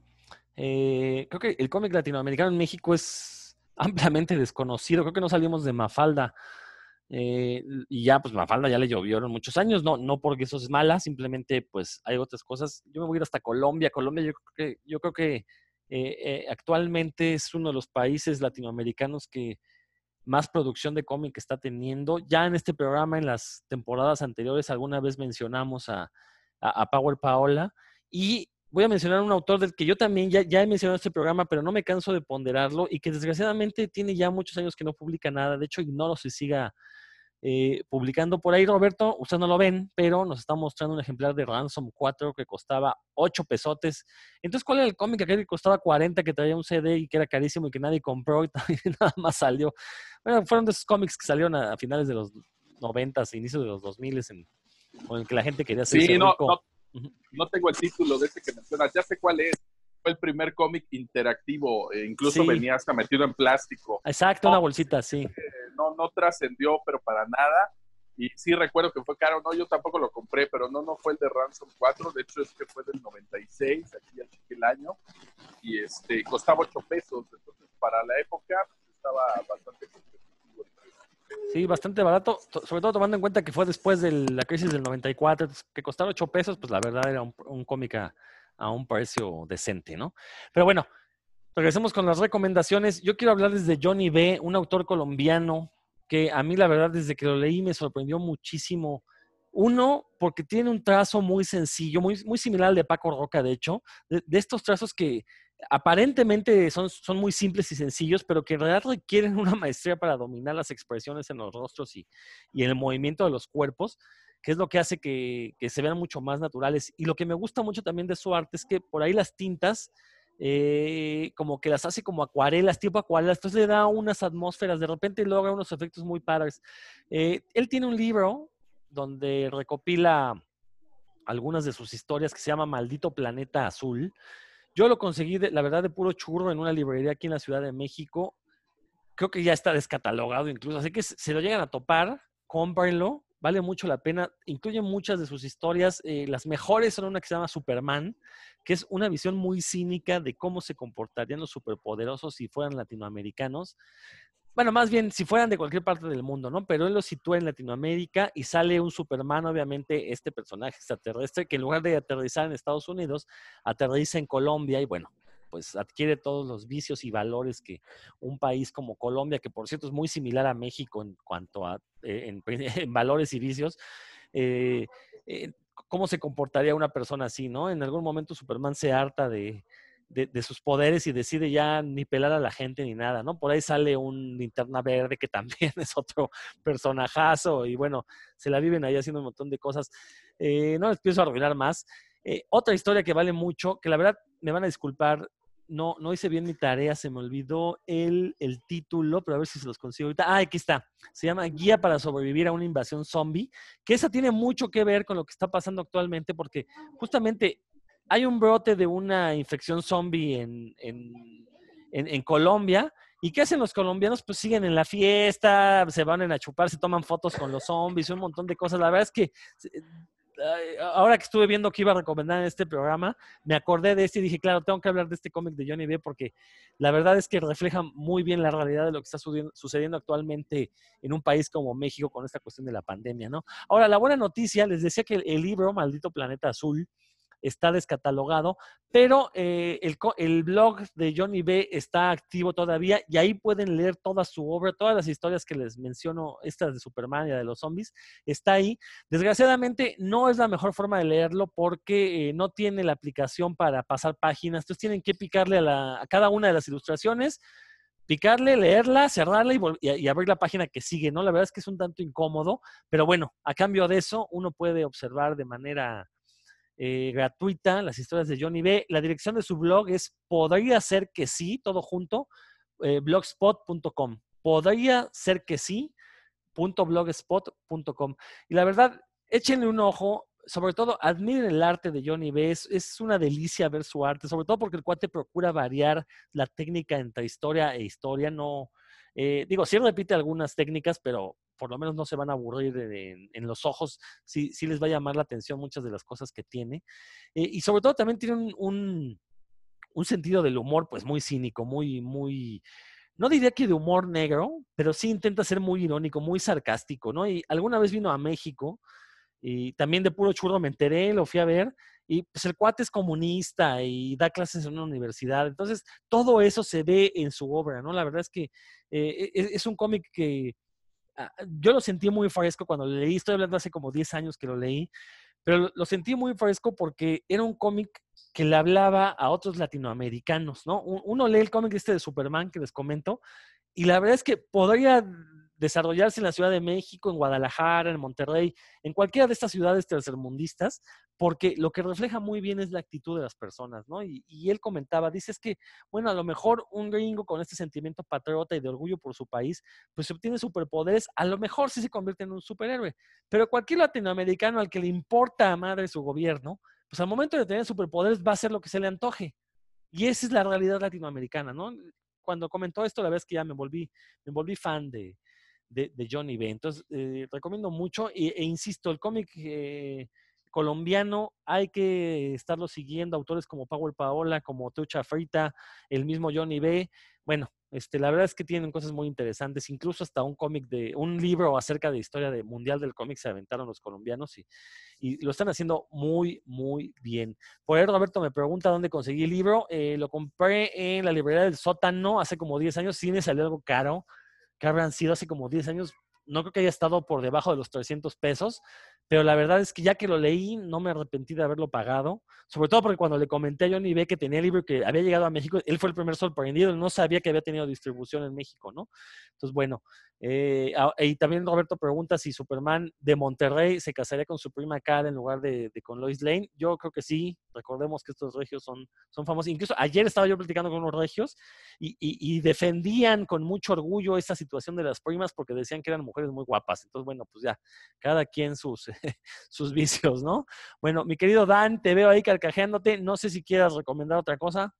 Eh, creo que el cómic latinoamericano en México es ampliamente desconocido. Creo que no salimos de Mafalda. Eh, y ya, pues Mafalda ya le llovieron muchos años. No, no porque eso es mala, simplemente pues hay otras cosas. Yo me voy a ir hasta Colombia. Colombia yo creo que, yo creo que eh, actualmente es uno de los países latinoamericanos que más producción de cómic está teniendo. Ya en este programa, en las temporadas anteriores, alguna vez mencionamos a, a, a Power Paola y voy a mencionar un autor del que yo también ya, ya he mencionado en este programa, pero no me canso de ponderarlo y que desgraciadamente tiene ya muchos años que no publica nada. De hecho, ignoro si siga eh, publicando por ahí, Roberto. Ustedes no lo ven, pero nos está mostrando un ejemplar de Ransom 4 que costaba 8 pesotes. Entonces, ¿cuál era el cómic aquel que costaba 40, que traía un CD y que era carísimo y que nadie compró y también nada más salió? Bueno, fueron de esos cómics que salieron a, a finales de los 90, inicios de los 2000, en, con el que la gente quería hacerse Sí, no, rico. no, No tengo el título de ese que mencionas, ya sé cuál es. Fue el primer cómic interactivo, e incluso Sí. venía hasta metido en plástico. Exacto, una bolsita, sí. Eh, no, no trascendió, pero para nada. Y sí recuerdo que fue caro, no, yo tampoco lo compré, pero no, no fue el de Ransom 4, de hecho es que fue del 96, aquí ya chequé el año, y este, costaba 8 pesos, entonces para la época pues, estaba bastante. Sí, bastante barato, to- sobre todo tomando en cuenta que fue después de la crisis del 94, entonces, que costara 8 pesos, pues la verdad era un, un cómic a, un precio decente, ¿no? Pero bueno, Regresemos con las recomendaciones. Yo quiero hablarles de Johnny B., un autor colombiano que a mí la verdad desde que lo leí me sorprendió muchísimo. Uno, porque tiene un trazo muy sencillo, muy, similar al de Paco Roca, de hecho, de estos trazos que aparentemente son, son muy simples y sencillos, pero que en realidad requieren una maestría para dominar las expresiones en los rostros y, y en el movimiento de los cuerpos, que es lo que hace que, que se vean mucho más naturales. Y lo que me gusta mucho también de su arte es que por ahí las tintas eh, como que las hace como acuarelas, tipo acuarelas, entonces le da unas atmósferas, de repente logra unos efectos muy padres. Eh, él tiene un libro donde recopila algunas de sus historias que se llama Maldito Planeta Azul. Yo lo conseguí, de, la verdad, de puro churro en una librería aquí en la Ciudad de México. Creo que ya está descatalogado incluso, así que se lo llegan a topar, cómprenlo, vale mucho la pena. Incluye muchas de sus historias. Eh, las mejores son una que se llama Superman, que es una visión muy cínica de cómo se comportarían los superpoderosos si fueran latinoamericanos. Bueno, más bien si fueran de cualquier parte del mundo, ¿no? Pero él lo sitúa en Latinoamérica y sale un Superman, obviamente, este personaje extraterrestre, que en lugar de aterrizar en Estados Unidos, aterriza en Colombia y bueno, pues adquiere todos los vicios y valores que un país como Colombia, que por cierto es muy similar a México en cuanto a eh, en, valores y vicios, eh, eh, cómo se comportaría una persona así, ¿no? En algún momento Superman se harta de, de, sus poderes y decide ya ni pelar a la gente ni nada, ¿no? Por ahí sale un linterna verde que también es otro personajazo y bueno, se la viven ahí haciendo un montón de cosas. Eh, no les pienso arruinar más. Eh, otra historia que vale mucho, que la verdad me van a disculpar, no, no hice bien mi tarea, se me olvidó el, el título, pero a ver si se los consigo ahorita. Ah, aquí está. Se llama Guía para sobrevivir a una invasión zombie, que esa tiene mucho que ver con lo que está pasando actualmente, porque justamente hay un brote de una infección zombie en, en, en, Colombia. ¿Y qué hacen los colombianos? Pues siguen en la fiesta, se van a chupar, se toman fotos con los zombies, un montón de cosas. La verdad es que ahora que estuve viendo que iba a recomendar en este programa, me acordé de este y dije, claro, tengo que hablar de este cómic de Johnny B porque la verdad es que refleja muy bien la realidad de lo que está sucediendo actualmente en un país como México con esta cuestión de la pandemia, ¿no? Ahora, la buena noticia, les decía que el libro, Maldito Planeta Azul, está descatalogado, pero eh, el, blog de Johnny B está activo todavía y ahí pueden leer toda su obra, todas las historias que les menciono, estas de Superman y de los zombies, está ahí. Desgraciadamente no es la mejor forma de leerlo porque eh, no tiene la aplicación para pasar páginas, entonces tienen que picarle a, la, a cada una de las ilustraciones picarle, leerla, cerrarla y, y, abrir la página que sigue, ¿no? La verdad es que es un tanto incómodo, pero bueno, a cambio de eso, uno puede observar de manera eh, gratuita, las historias de Johnny B. La dirección de su blog es podría ser que sí, todo junto, eh, blogspot.com. Podría ser que sí, blogspot.com. Y la verdad, échenle un ojo, sobre todo admiren el arte de Johnny B. Es, es, una delicia ver su arte, sobre todo porque el cuate procura variar la técnica entre historia e historia. No, eh, digo, sí repite algunas técnicas, pero por lo menos no se van a aburrir en, los ojos, sí, sí, les va a llamar la atención muchas de las cosas que tiene. Eh, y sobre todo también tiene un, un, sentido del humor pues muy cínico, muy, muy, no diría que de humor negro, pero sí intenta ser muy irónico, muy sarcástico, ¿no? Y alguna vez vino a México y también de puro churro me enteré, lo fui a ver, y pues el cuate es comunista y da clases en una universidad, entonces todo eso se ve en su obra, ¿no? La verdad es que eh, es, es un cómic que yo lo sentí muy fresco cuando lo leí, estoy hablando hace como 10 años que lo leí, pero lo sentí muy fresco porque era un cómic que le hablaba a otros latinoamericanos, ¿no? Uno lee el cómic este de Superman que les comento, y la verdad es que podría desarrollarse en la Ciudad de México, en Guadalajara, en Monterrey, en cualquiera de estas ciudades tercermundistas, porque lo que refleja muy bien es la actitud de las personas, ¿no? Y, él comentaba, dice, es que, bueno, a lo mejor un gringo con este sentimiento patriota y de orgullo por su país, pues obtiene superpoderes, a lo mejor sí se convierte en un superhéroe, pero cualquier latinoamericano al que le importa a madre su gobierno, pues al momento de tener superpoderes va a hacer lo que se le antoje. Y esa es la realidad latinoamericana, ¿no? Cuando comentó esto, la vez que ya me volví, me volví fan de, de, Johnny B. Entonces, eh, recomiendo mucho e, insisto, el cómic eh, colombiano hay que estarlo siguiendo, autores como Power Paola, como Tucha Frita, el mismo Johnny B. Bueno, Este, la verdad es que tienen cosas muy interesantes, incluso hasta un cómic de, un libro acerca de historia de mundial del cómic se aventaron los colombianos y, y lo están haciendo muy, muy bien. Por ahí Roberto me pregunta dónde conseguí el libro. Eh, lo compré en la librería del sótano hace como 10 años, sí me salió algo caro, que habrán sido hace como 10 años, no creo que haya estado por debajo de los 300 pesos, pero la verdad es que ya que lo leí, no me arrepentí de haberlo pagado, sobre todo porque cuando le comenté a Johnny B que tenía el libro que había llegado a México, él fue el primer sorprendido, no sabía que había tenido distribución en México, ¿no? Entonces, bueno, eh, y también Roberto pregunta si Superman de Monterrey se casaría con su prima Cara en lugar de, con Lois Lane. Yo creo que sí. Recordemos que estos regios son, son famosos. Incluso ayer estaba yo platicando con unos regios y, y, defendían con mucho orgullo esa situación de las primas porque decían que eran mujeres muy guapas. Entonces, bueno, pues ya, cada quien sus, sus vicios, ¿no? Bueno, mi querido Dan, te veo ahí carcajeándote. No sé si quieras recomendar otra cosa.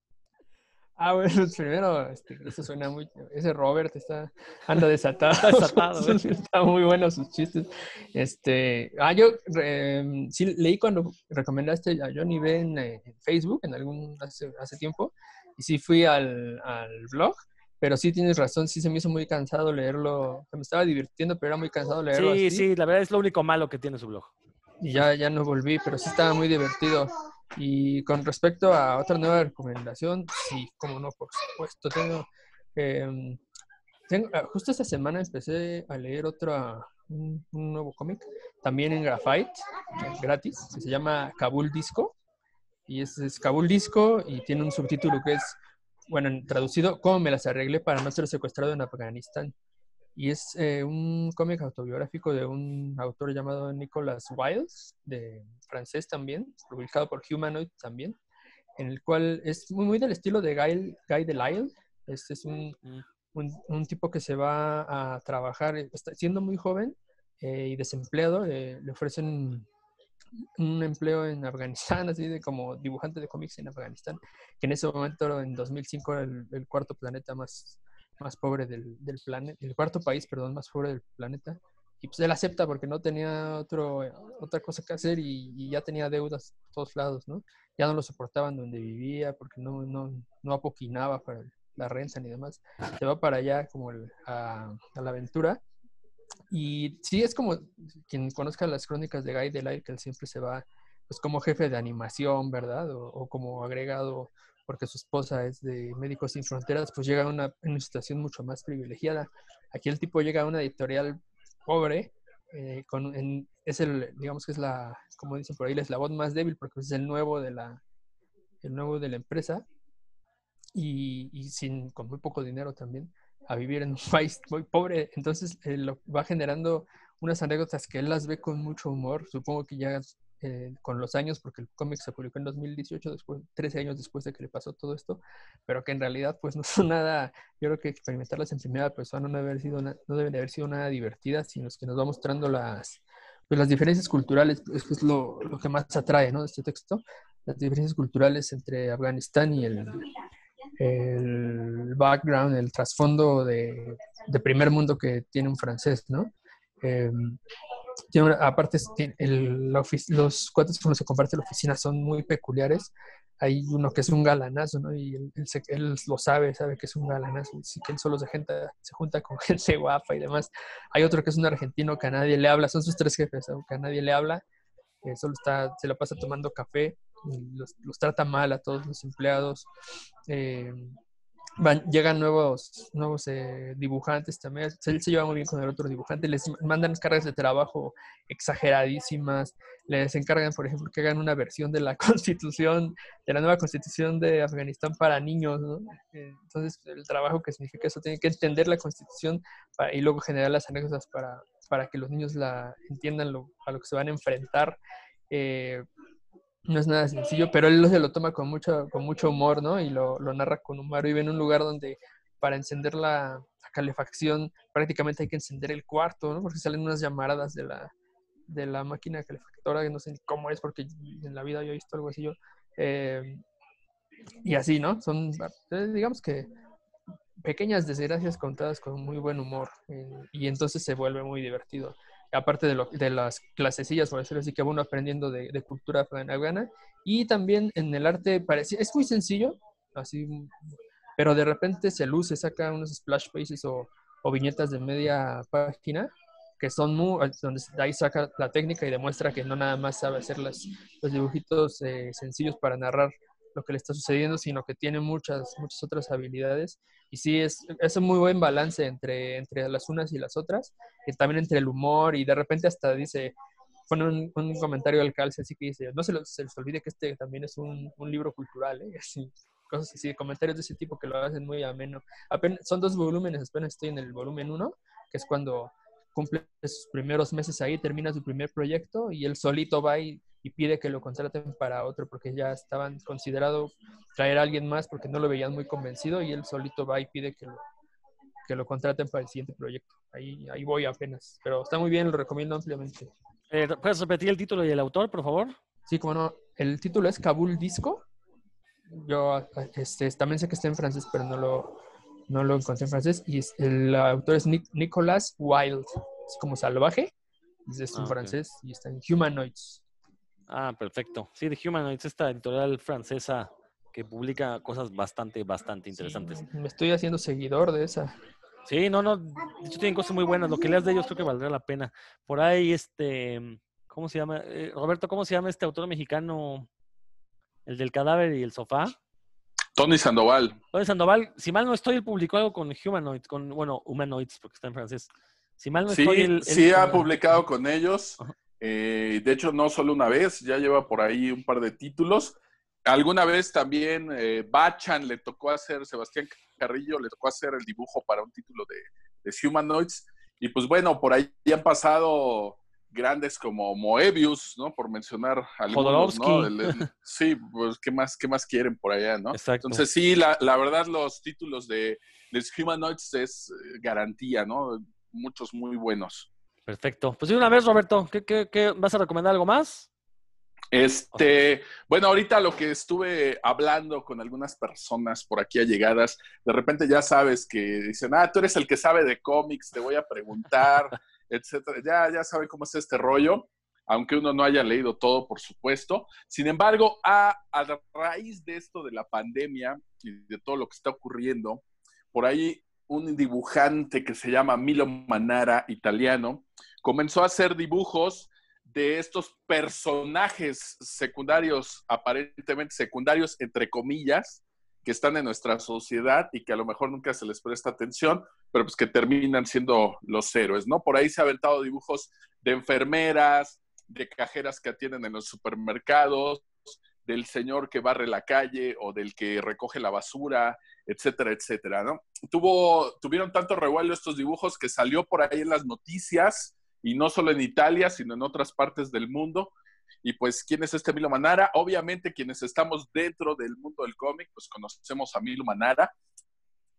Ah, bueno, primero, este, eso suena muy. Ese Robert está, anda desatado. está desatado, Está muy bueno sus chistes. Este, ah, yo em, sí leí cuando recomendaste a Johnny B en, eh, Facebook, en algún, hace, hace tiempo, y sí fui al, al, blog, pero sí tienes razón, sí se me hizo muy cansado leerlo. Me estaba divirtiendo, pero era muy cansado leerlo. Sí, sí, la verdad es lo único malo que tiene su blog. Y ya, ya no volví, pero sí estaba muy divertido. Y con respecto a otra nueva recomendación, sí, como no, por supuesto. Tengo, em, tengo ah, justo esta semana empecé a leer otro, un, nuevo cómic, también en Graphite, gratis, que se llama Kabul Disco. Y es, es Kabul Disco y tiene un subtítulo que es, bueno, traducido, ¿Cómo me las arreglé para no ser secuestrado en Afganistán? y es eh, un cómic autobiográfico de un autor llamado Nicholas Wiles, de francés también, publicado por Humanoid también, en el cual es muy, muy del estilo de Guy, Guy Delisle. Este es un, mm. un, un, tipo que se va a trabajar, está, siendo muy joven eh, y desempleado, le ofrecen un empleo en Afganistán, así de como dibujante de cómics en Afganistán, que en ese momento, en 2005, era el, el cuarto planeta más más pobre del, del planeta, el cuarto país, perdón, más pobre del planeta. Y pues él acepta porque no tenía otro, otra cosa que hacer y, ya tenía deudas por todos lados, ¿no? Ya no lo soportaban donde vivía porque no, no, no apoquinaba para la renta ni demás. Se va para allá como a, a, la aventura. Y sí, es como quien conozca las crónicas de Guy Delisle, que él siempre se va pues como jefe de animación, ¿verdad? O, o como agregado porque su esposa es de Médicos Sin Fronteras, pues llega a una, una situación mucho más privilegiada. Aquí el tipo llega a una editorial pobre, eh, con, es el, digamos que es la, como dicen por ahí, la eslabón más débil porque es el nuevo de la, el nuevo de la empresa y, y sin, con muy poco dinero también, a vivir en un país muy pobre. Entonces eh, va generando unas anécdotas que él las ve con mucho humor. Supongo que ya eh, con los años, porque el cómic se publicó en 2018, después, 13 años después de que le pasó todo esto, pero que en realidad pues no son nada, yo creo que experimentarlas en primera persona no debe haber sido, no deben de haber sido nada divertidas, sino que nos va mostrando las, pues, las diferencias culturales, es lo, lo, que más atrae ¿no? de este texto, las diferencias culturales entre Afganistán y el, el background, el trasfondo de, de, primer mundo que tiene un francés, ¿no? Eh, aparte, los cuates con los que comparte la oficina son muy peculiares. Hay uno que es un galanazo, ¿no? Y él, lo sabe, sabe que es un galanazo. Así que él solo se, junta, se junta con gente guapa y demás. Hay otro que es un argentino que a nadie le habla. Son sus tres jefes, aunque a nadie le habla. Eh, solo está, se la pasa tomando café. Los, trata mal a todos los empleados. Eh, llegan nuevos, nuevos eh, dibujantes también. Él se lleva muy bien con el otro dibujante. Les mandan cargas de trabajo exageradísimas. Les encargan, por ejemplo, que hagan una versión de la constitución, de la nueva constitución de Afganistán para niños. Eh, entonces, el trabajo que significa eso, tienen que entender la constitución y luego generar las anécdotas para, para que los niños la entiendan lo, a lo que se van a enfrentar. Eh, no es nada sencillo, pero él se lo toma con mucho, con mucho humor, ¿no? Y lo, lo narra con humor. Vive en un lugar donde para encender la, calefacción prácticamente hay que encender el cuarto, ¿no? Porque salen unas llamaradas de la, de la máquina calefactora, que no sé cómo es, porque en la vida yo he visto algo así yo. Eh, y así, ¿no? Son, eh, digamos que pequeñas desgracias contadas con muy buen humor eh, y entonces se vuelve muy divertido aparte de, lo, de las clasecillas, por decirlo así, que uno aprendiendo de, cultura afgana. Y también en el arte, parece, es muy sencillo, así pero de repente se luce, saca unos splash pages o, o viñetas de media página que son muy, donde de ahí saca la técnica y demuestra que no nada más sabe hacer las, los dibujitos eh, sencillos para narrar lo que le está sucediendo, sino que tiene muchas, muchas otras habilidades. Y sí, es, es un muy buen balance entre, entre las unas y las otras, y también entre el humor, y de repente hasta dice, pone un, un comentario al calce, así que dice, no se, se, les olvide que este también es un, un libro cultural, ¿eh? así, cosas así, comentarios de ese tipo que lo hacen muy ameno. Apenas, son dos volúmenes, apenas estoy en el volumen uno, que es cuando cumple sus primeros meses ahí, termina su primer proyecto y él solito va y, y, pide que lo contraten para otro porque ya estaban considerado traer a alguien más porque no lo veían muy convencido y él solito va y pide que lo, que lo contraten para el siguiente proyecto. Ahí, ahí voy apenas, pero está muy bien, lo recomiendo ampliamente. Eh, ¿Puedes repetir el título y el autor, por favor? Sí, como no. El título es Kabul Disco. Yo este, también sé que está en francés, pero no lo, no lo encontré en francés. Y es, el autor es Nic Nicolas Wild, es como salvaje. Es un Ah, francés y está en Humanoids. Ah, perfecto. Sí, de Humanoids, esta editorial francesa que publica cosas bastante, bastante interesantes. Sí, me estoy haciendo seguidor de esa. Sí, no, no, de hecho tienen cosas muy buenas. Lo que leas de ellos creo que valdrá la pena. Por ahí, este, ¿cómo se llama? Eh, Roberto, ¿cómo se llama este autor mexicano? El del cadáver y el sofá. Tony Sandoval. Tony Sandoval, si mal no estoy, él publicó algo con Humanoids, con, bueno, Humanoids, porque está en francés. Si mal no Sí, estoy, él- él- sí ha publicado con ellos. Eh, de hecho, no solo una vez, ya lleva por ahí un par de títulos. Alguna vez también eh, Bachan le tocó hacer, Sebastián Carrillo le tocó hacer el dibujo para un título de, de Humanoids. Y pues bueno, por ahí han pasado grandes como Moebius, ¿no? Por mencionar algunos, ¿no? Jodorowsky. El- el- sí, pues ¿qué más, qué más quieren por allá, no? Exacto. Entonces sí, la, la verdad los títulos de los Humanoids es eh, garantía, ¿no? Muchos muy buenos. Perfecto. Pues de una vez, Roberto, ¿qué, qué, qué- vas a recomendar algo más? Este, bueno, ahorita lo que estuve hablando con algunas personas por aquí allegadas, de repente ya sabes que dicen, ah, tú eres el que sabe de cómics, te voy a preguntar, etcétera. Ya, ya saben cómo es este rollo, aunque uno no haya leído todo, por supuesto. Sin embargo, a, a raíz de esto de la pandemia y de todo lo que está ocurriendo, por ahí un dibujante que se llama Milo Manara, italiano, comenzó a hacer dibujos de estos personajes secundarios, aparentemente secundarios, entre comillas, que están en nuestra sociedad y que a lo mejor nunca se les presta atención, pero pues que terminan siendo los héroes, ¿no? Por ahí se ha aventado dibujos de enfermeras, de cajeras que atienden en los supermercados, del señor que barre la calle o del que recoge la basura, etcétera, etcétera, ¿no? Tuvo, tuvieron tanto revuelo estos dibujos que salió por ahí en las noticias, y no solo en Italia, sino en otras partes del mundo. Y pues, ¿quién es este Milo Manara? Obviamente, quienes estamos dentro del mundo del cómic, pues conocemos a Milo Manara,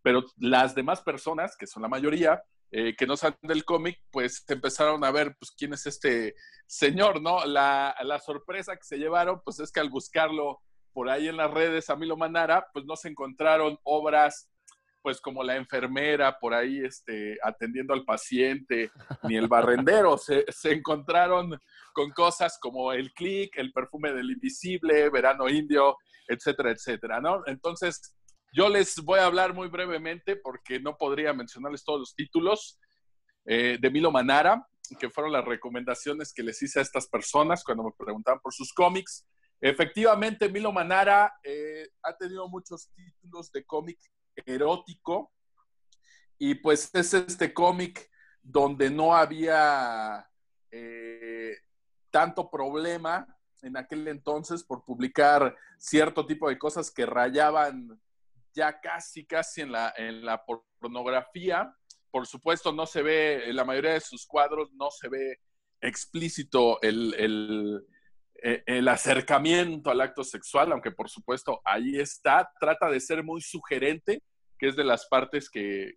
pero las demás personas, que son la mayoría, eh, que no saben del cómic, pues empezaron a ver, pues, quién es este señor, ¿no? La, la sorpresa que se llevaron, pues es que al buscarlo por ahí en las redes a Milo Manara, pues no se encontraron obras pues como la enfermera por ahí este, atendiendo al paciente, ni el barrendero, se, encontraron con cosas como el click, el perfume del invisible, verano indio, etcétera, etcétera, ¿no? Entonces, yo les voy a hablar muy brevemente porque no podría mencionarles todos los títulos eh, de Milo Manara, que fueron las recomendaciones que les hice a estas personas cuando me preguntaban por sus cómics. Efectivamente, Milo Manara eh, ha tenido muchos títulos de cómic erótico y pues es este cómic donde no había eh, tanto problema en aquel entonces por publicar cierto tipo de cosas que rayaban ya casi, casi en la, en la pornografía. Por supuesto, no se ve, en la mayoría de sus cuadros no se ve explícito el, el, eh, el acercamiento al acto sexual, aunque por supuesto ahí está, trata de ser muy sugerente, que es de las partes que,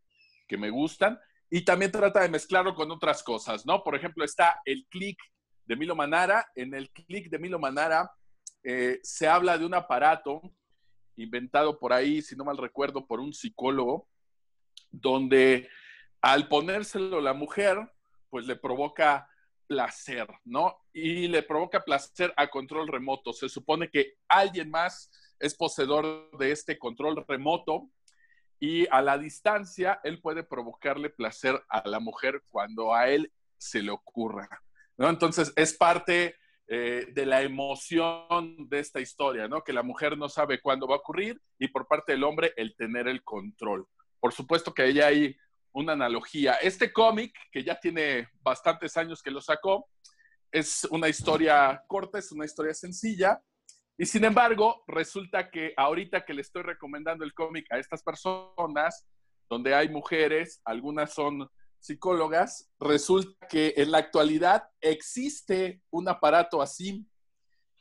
que me gustan, y también trata de mezclarlo con otras cosas, ¿no? Por ejemplo, está el click de Milo Manara, en el click de Milo Manara eh, se habla de un aparato inventado por ahí, si no mal recuerdo, por un psicólogo, donde al ponérselo la mujer, pues le provoca placer, ¿no? Y le provoca placer a control remoto. Se supone que alguien más es poseedor de este control remoto y a la distancia él puede provocarle placer a la mujer cuando a él se le ocurra. ¿no? Entonces es parte eh, de la emoción de esta historia, ¿no? que la mujer no sabe cuándo va a ocurrir y por parte del hombre el tener el control. Por supuesto que ahí hay una analogía. Este cómic, que ya tiene bastantes años que lo sacó, es una historia corta, es una historia sencilla, y sin embargo, resulta que ahorita que le estoy recomendando el cómic a estas personas, donde hay mujeres, algunas son psicólogas, resulta que en la actualidad existe un aparato así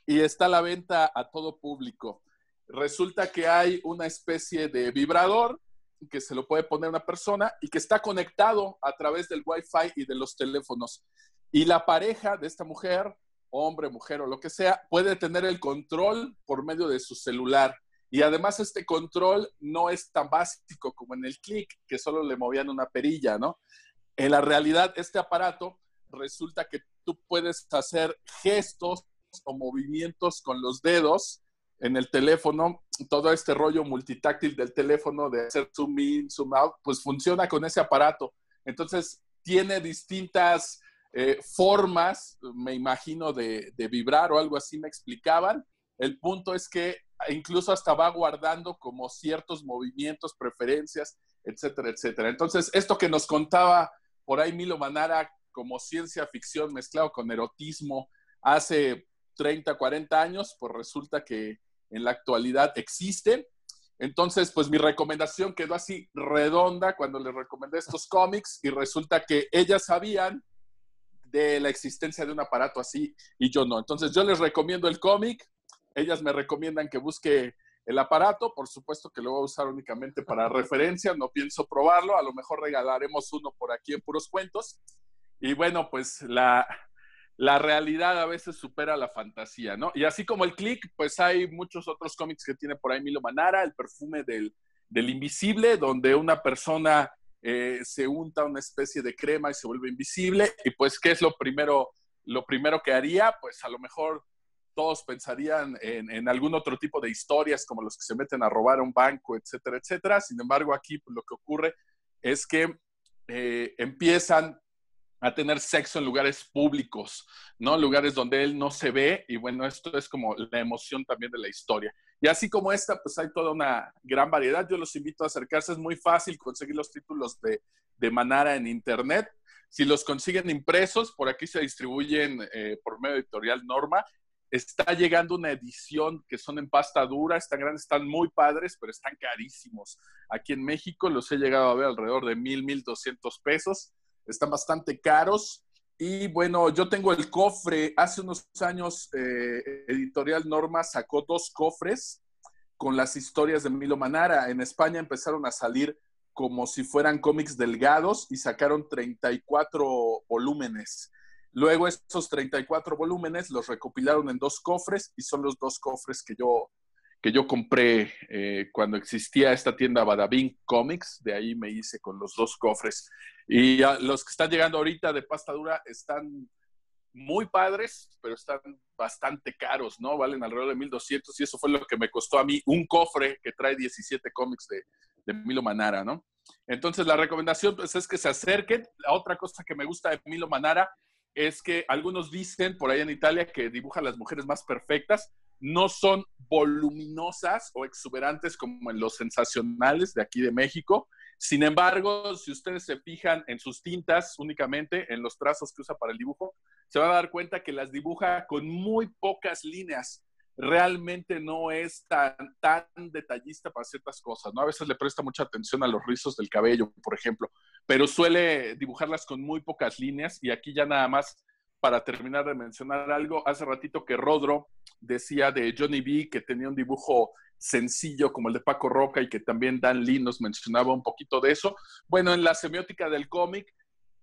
y está a la venta a todo público. Resulta que hay una especie de vibrador que se lo puede poner una persona y que está conectado a través del Wi-Fi y de los teléfonos. Y la pareja de esta mujer hombre, mujer o lo que sea, puede tener el control por medio de su celular. Y además este control no es tan básico como en el clic, que solo le movían una perilla, ¿no? En la realidad, este aparato resulta que tú puedes hacer gestos o movimientos con los dedos en el teléfono, todo este rollo multitáctil del teléfono de hacer zoom in, zoom out, pues funciona con ese aparato. Entonces, tiene distintas eh, formas, me imagino, de, vibrar o algo así me explicaban. El punto es que incluso hasta va guardando como ciertos movimientos, preferencias, etcétera, etcétera. Entonces, esto que nos contaba por ahí Milo Manara como ciencia ficción mezclado con erotismo hace 30, 40 años, pues resulta que en la actualidad existe. Entonces, pues mi recomendación quedó así redonda cuando les recomendé estos cómics y resulta que ellas sabían de la existencia de un aparato así y yo no. Entonces yo les recomiendo el cómic, ellas me recomiendan que busque el aparato, por supuesto que lo voy a usar únicamente para referencia, no pienso probarlo, a lo mejor regalaremos uno por aquí en puros cuentos. Y bueno, pues la, la realidad a veces supera la fantasía, ¿no? Y así como el click, pues hay muchos otros cómics que tiene por ahí Milo Manara, el perfume del, del invisible, donde una persona eh, se unta una especie de crema y se vuelve invisible. Y pues, ¿qué es lo primero, lo primero que haría? Pues a lo mejor todos pensarían en, algún otro tipo de historias como los que se meten a robar un banco, etcétera, etcétera. Sin embargo, aquí pues, lo que ocurre es que eh, empiezan a tener sexo en lugares públicos, ¿no? Lugares donde él no se ve y bueno, esto es como la emoción también de la historia. Y así como esta, pues hay toda una gran variedad. Yo los invito a acercarse, es muy fácil conseguir los títulos de, de Manara en Internet. Si los consiguen impresos, por aquí se distribuyen eh, por medio editorial Norma. Está llegando una edición que son en pasta dura, están grandes, están muy padres, pero están carísimos. Aquí en México los he llegado a ver alrededor de mil, mil doscientos pesos están bastante caros. Y bueno, yo tengo el cofre. Hace unos años, eh, Editorial Norma sacó dos cofres con las historias de Milo Manara. En España empezaron a salir como si fueran cómics delgados y sacaron 34 volúmenes. Luego esos 34 volúmenes los recopilaron en dos cofres y son los dos cofres que yo que yo compré eh, cuando existía esta tienda Badabing Comics, de ahí me hice con los dos cofres. Y los que están llegando ahorita de pasta dura están muy padres, pero están bastante caros, ¿no? Valen alrededor de 1200 y eso fue lo que me costó a mí un cofre que trae 17 cómics de, de Milo Manara, ¿no? Entonces la recomendación pues, es que se acerquen. La otra cosa que me gusta de Milo Manara es que algunos dicen por ahí en Italia que dibuja las mujeres más perfectas no son voluminosas o exuberantes como en los sensacionales de aquí de México. Sin embargo, si ustedes se fijan en sus tintas únicamente, en los trazos que usa para el dibujo, se va a dar cuenta que las dibuja con muy pocas líneas. Realmente no es tan, tan detallista para ciertas cosas, ¿no? A veces le presta mucha atención a los rizos del cabello, por ejemplo, pero suele dibujarlas con muy pocas líneas y aquí ya nada más para terminar de mencionar algo, hace ratito que Rodro decía de Johnny B que tenía un dibujo sencillo como el de Paco Roca y que también Dan Lee nos mencionaba un poquito de eso. Bueno, en la semiótica del cómic,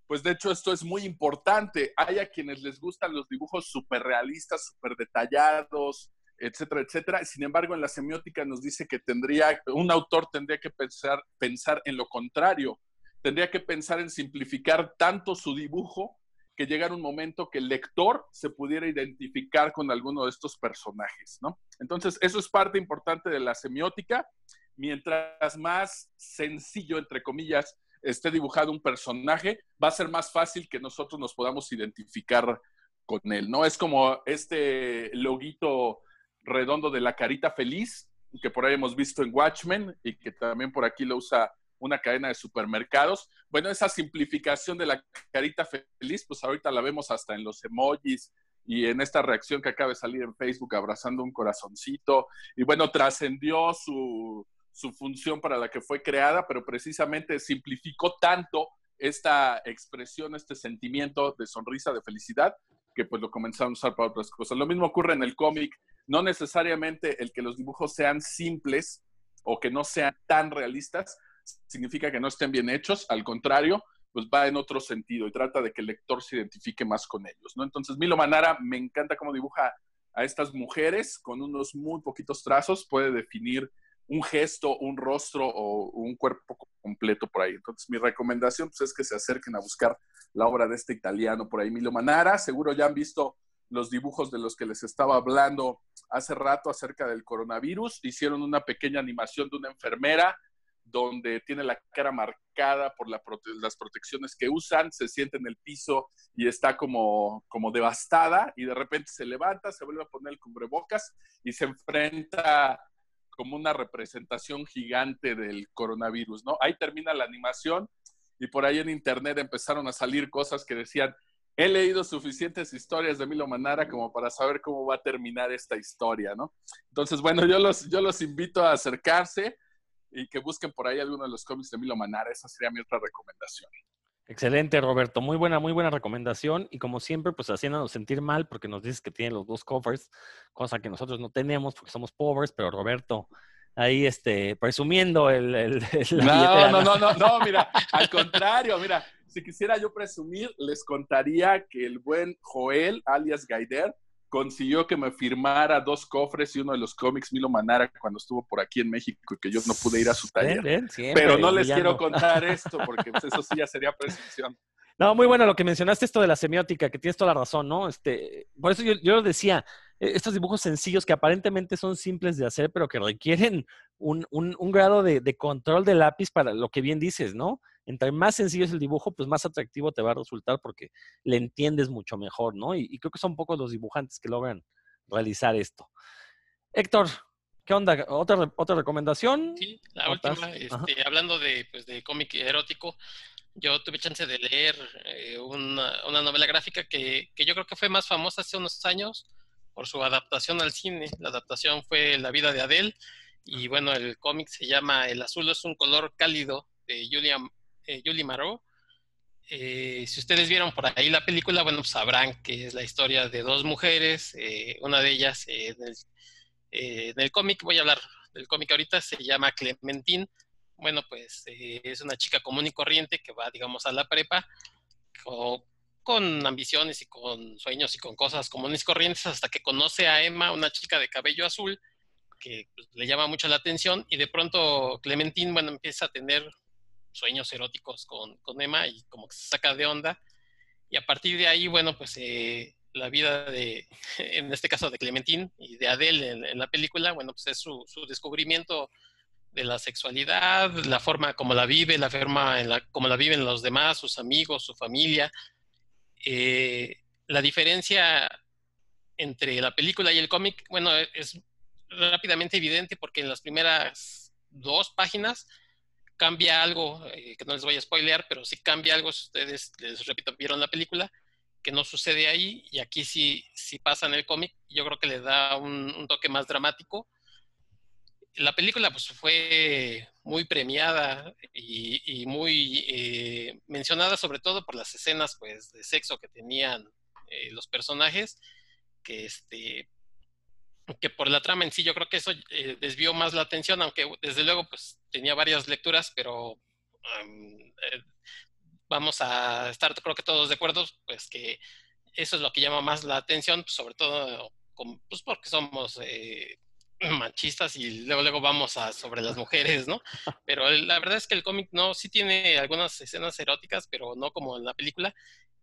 pues de hecho esto es muy importante. Hay a quienes les gustan los dibujos súper realistas, súper detallados, etcétera, etcétera. Sin embargo, en la semiótica nos dice que tendría, un autor tendría que pensar, pensar en lo contrario. Tendría que pensar en simplificar tanto su dibujo que llegara un momento que el lector se pudiera identificar con alguno de estos personajes, ¿no? Entonces, eso es parte importante de la semiótica. mientras más sencillo, entre comillas, esté dibujado un personaje, va a ser más fácil que nosotros nos podamos identificar con él, ¿no? Es como este loguito redondo de la carita feliz, que por ahí hemos visto en Watchmen y que también por aquí lo usa una cadena de supermercados. Bueno, esa simplificación de la carita feliz, pues ahorita la vemos hasta en los emojis y en esta reacción que acaba de salir en Facebook abrazando un corazoncito. Y bueno, trascendió su, su función para la que fue creada, pero precisamente simplificó tanto esta expresión, este sentimiento de sonrisa, de felicidad, que pues lo comenzaron a usar para otras cosas. Lo mismo ocurre en el cómic, no necesariamente el que los dibujos sean simples o que no sean tan realistas, significa que no estén bien hechos, al contrario, pues va en otro sentido y trata de que el lector se identifique más con ellos, ¿no? Entonces, Milo Manara me encanta cómo dibuja a estas mujeres con unos muy poquitos trazos, puede definir un gesto, un rostro o un cuerpo completo por ahí. Entonces, mi recomendación pues, es que se acerquen a buscar la obra de este italiano por ahí, Milo Manara. Seguro ya han visto los dibujos de los que les estaba hablando hace rato acerca del coronavirus. Hicieron una pequeña animación de una enfermera donde tiene la cara marcada por las protecciones que usan, se siente en el piso y está como, como devastada y de repente se levanta, se vuelve a poner el cubrebocas y se enfrenta como una representación gigante del coronavirus, ¿no? Ahí termina la animación y por ahí en internet empezaron a salir cosas que decían, he leído suficientes historias de Milo Manara como para saber cómo va a terminar esta historia, ¿no? Entonces, bueno, yo los, yo los invito a acercarse y que busquen por ahí alguno de los cómics de Milo Manara. Esa sería mi otra recomendación. Excelente, Roberto. Muy buena, muy buena recomendación. Y como siempre, pues haciéndonos sentir mal porque nos dices que tiene los dos covers, cosa que nosotros no tenemos porque somos pobres, pero Roberto ahí este, presumiendo el... el, no, no, no, no, no, mira, al contrario, mira, si quisiera yo presumir, les contaría que el buen Joel, alias Gaider, consiguió que me firmara dos cofres y uno de los cómics Milo Manara cuando estuvo por aquí en México y que yo no pude ir a su taller. Pero no les quiero contar esto porque pues, eso sí ya sería presunción. No, muy bueno lo que mencionaste esto de la semiótica, que tienes toda la razón, ¿no? Este, por eso yo, yo decía, e, estos dibujos sencillos que aparentemente son simples de hacer, pero que requieren un, un, un grado de, de, control de lápiz para lo que bien dices, ¿no? Entre más sencillo es el dibujo, pues más atractivo te va a resultar porque le entiendes mucho mejor, ¿no? Y, creo que son pocos los dibujantes que logran realizar esto. Héctor, ¿qué onda? ¿Otra, otra recomendación? Sí, la última, este, hablando de, pues, de cómic erótico, yo tuve chance de leer eh, una, una, novela gráfica que, que yo creo que fue más famosa hace unos años por su adaptación al cine. La adaptación fue La vida de Adele y bueno, el cómic se llama El azul es un color cálido de Julia eh, Julie Marot. Eh, si ustedes vieron por ahí la película, bueno, pues sabrán que es la historia de dos mujeres, eh, una de ellas en el, cómic, voy a hablar del cómic ahorita, se llama Clementine. Bueno, pues es una chica común y corriente que va, digamos, a la prepa con, ambiciones y con sueños y con cosas comunes y corrientes hasta que conoce a Emma, una chica de cabello azul, que pues, le llama mucho la atención y de pronto Clementine, bueno, empieza a tener sueños eróticos con, con, Emma y como que se saca de onda. Y a partir de ahí, bueno, pues eh, la vida de, en este caso de Clementine y de Adele en, la película, bueno, pues es su, su, descubrimiento de la sexualidad, la forma como la vive, la forma en la, como la viven los demás, sus amigos, su familia. Eh, la diferencia entre la película y el cómic, bueno, es rápidamente evidente porque en las primeras dos páginas cambia algo, eh, que no les voy a spoilear, pero sí cambia algo, si ustedes, les repito, vieron la película, que no sucede ahí, y aquí sí, sí pasa en el cómic, yo creo que le da un, toque más dramático. La película pues fue muy premiada y, muy eh, mencionada sobre todo por las escenas pues de sexo que tenían eh, los personajes, que este que por la trama en sí yo creo que eso desvió más la atención, aunque desde luego pues tenía varias lecturas, pero eh, vamos a estar creo que todos de acuerdo pues que eso es lo que llama más la atención, pues, sobre todo pues porque somos eh, machistas y luego luego vamos a sobre las mujeres, ¿no? Pero la verdad es que el cómic no sí tiene algunas escenas eróticas, pero no como en la película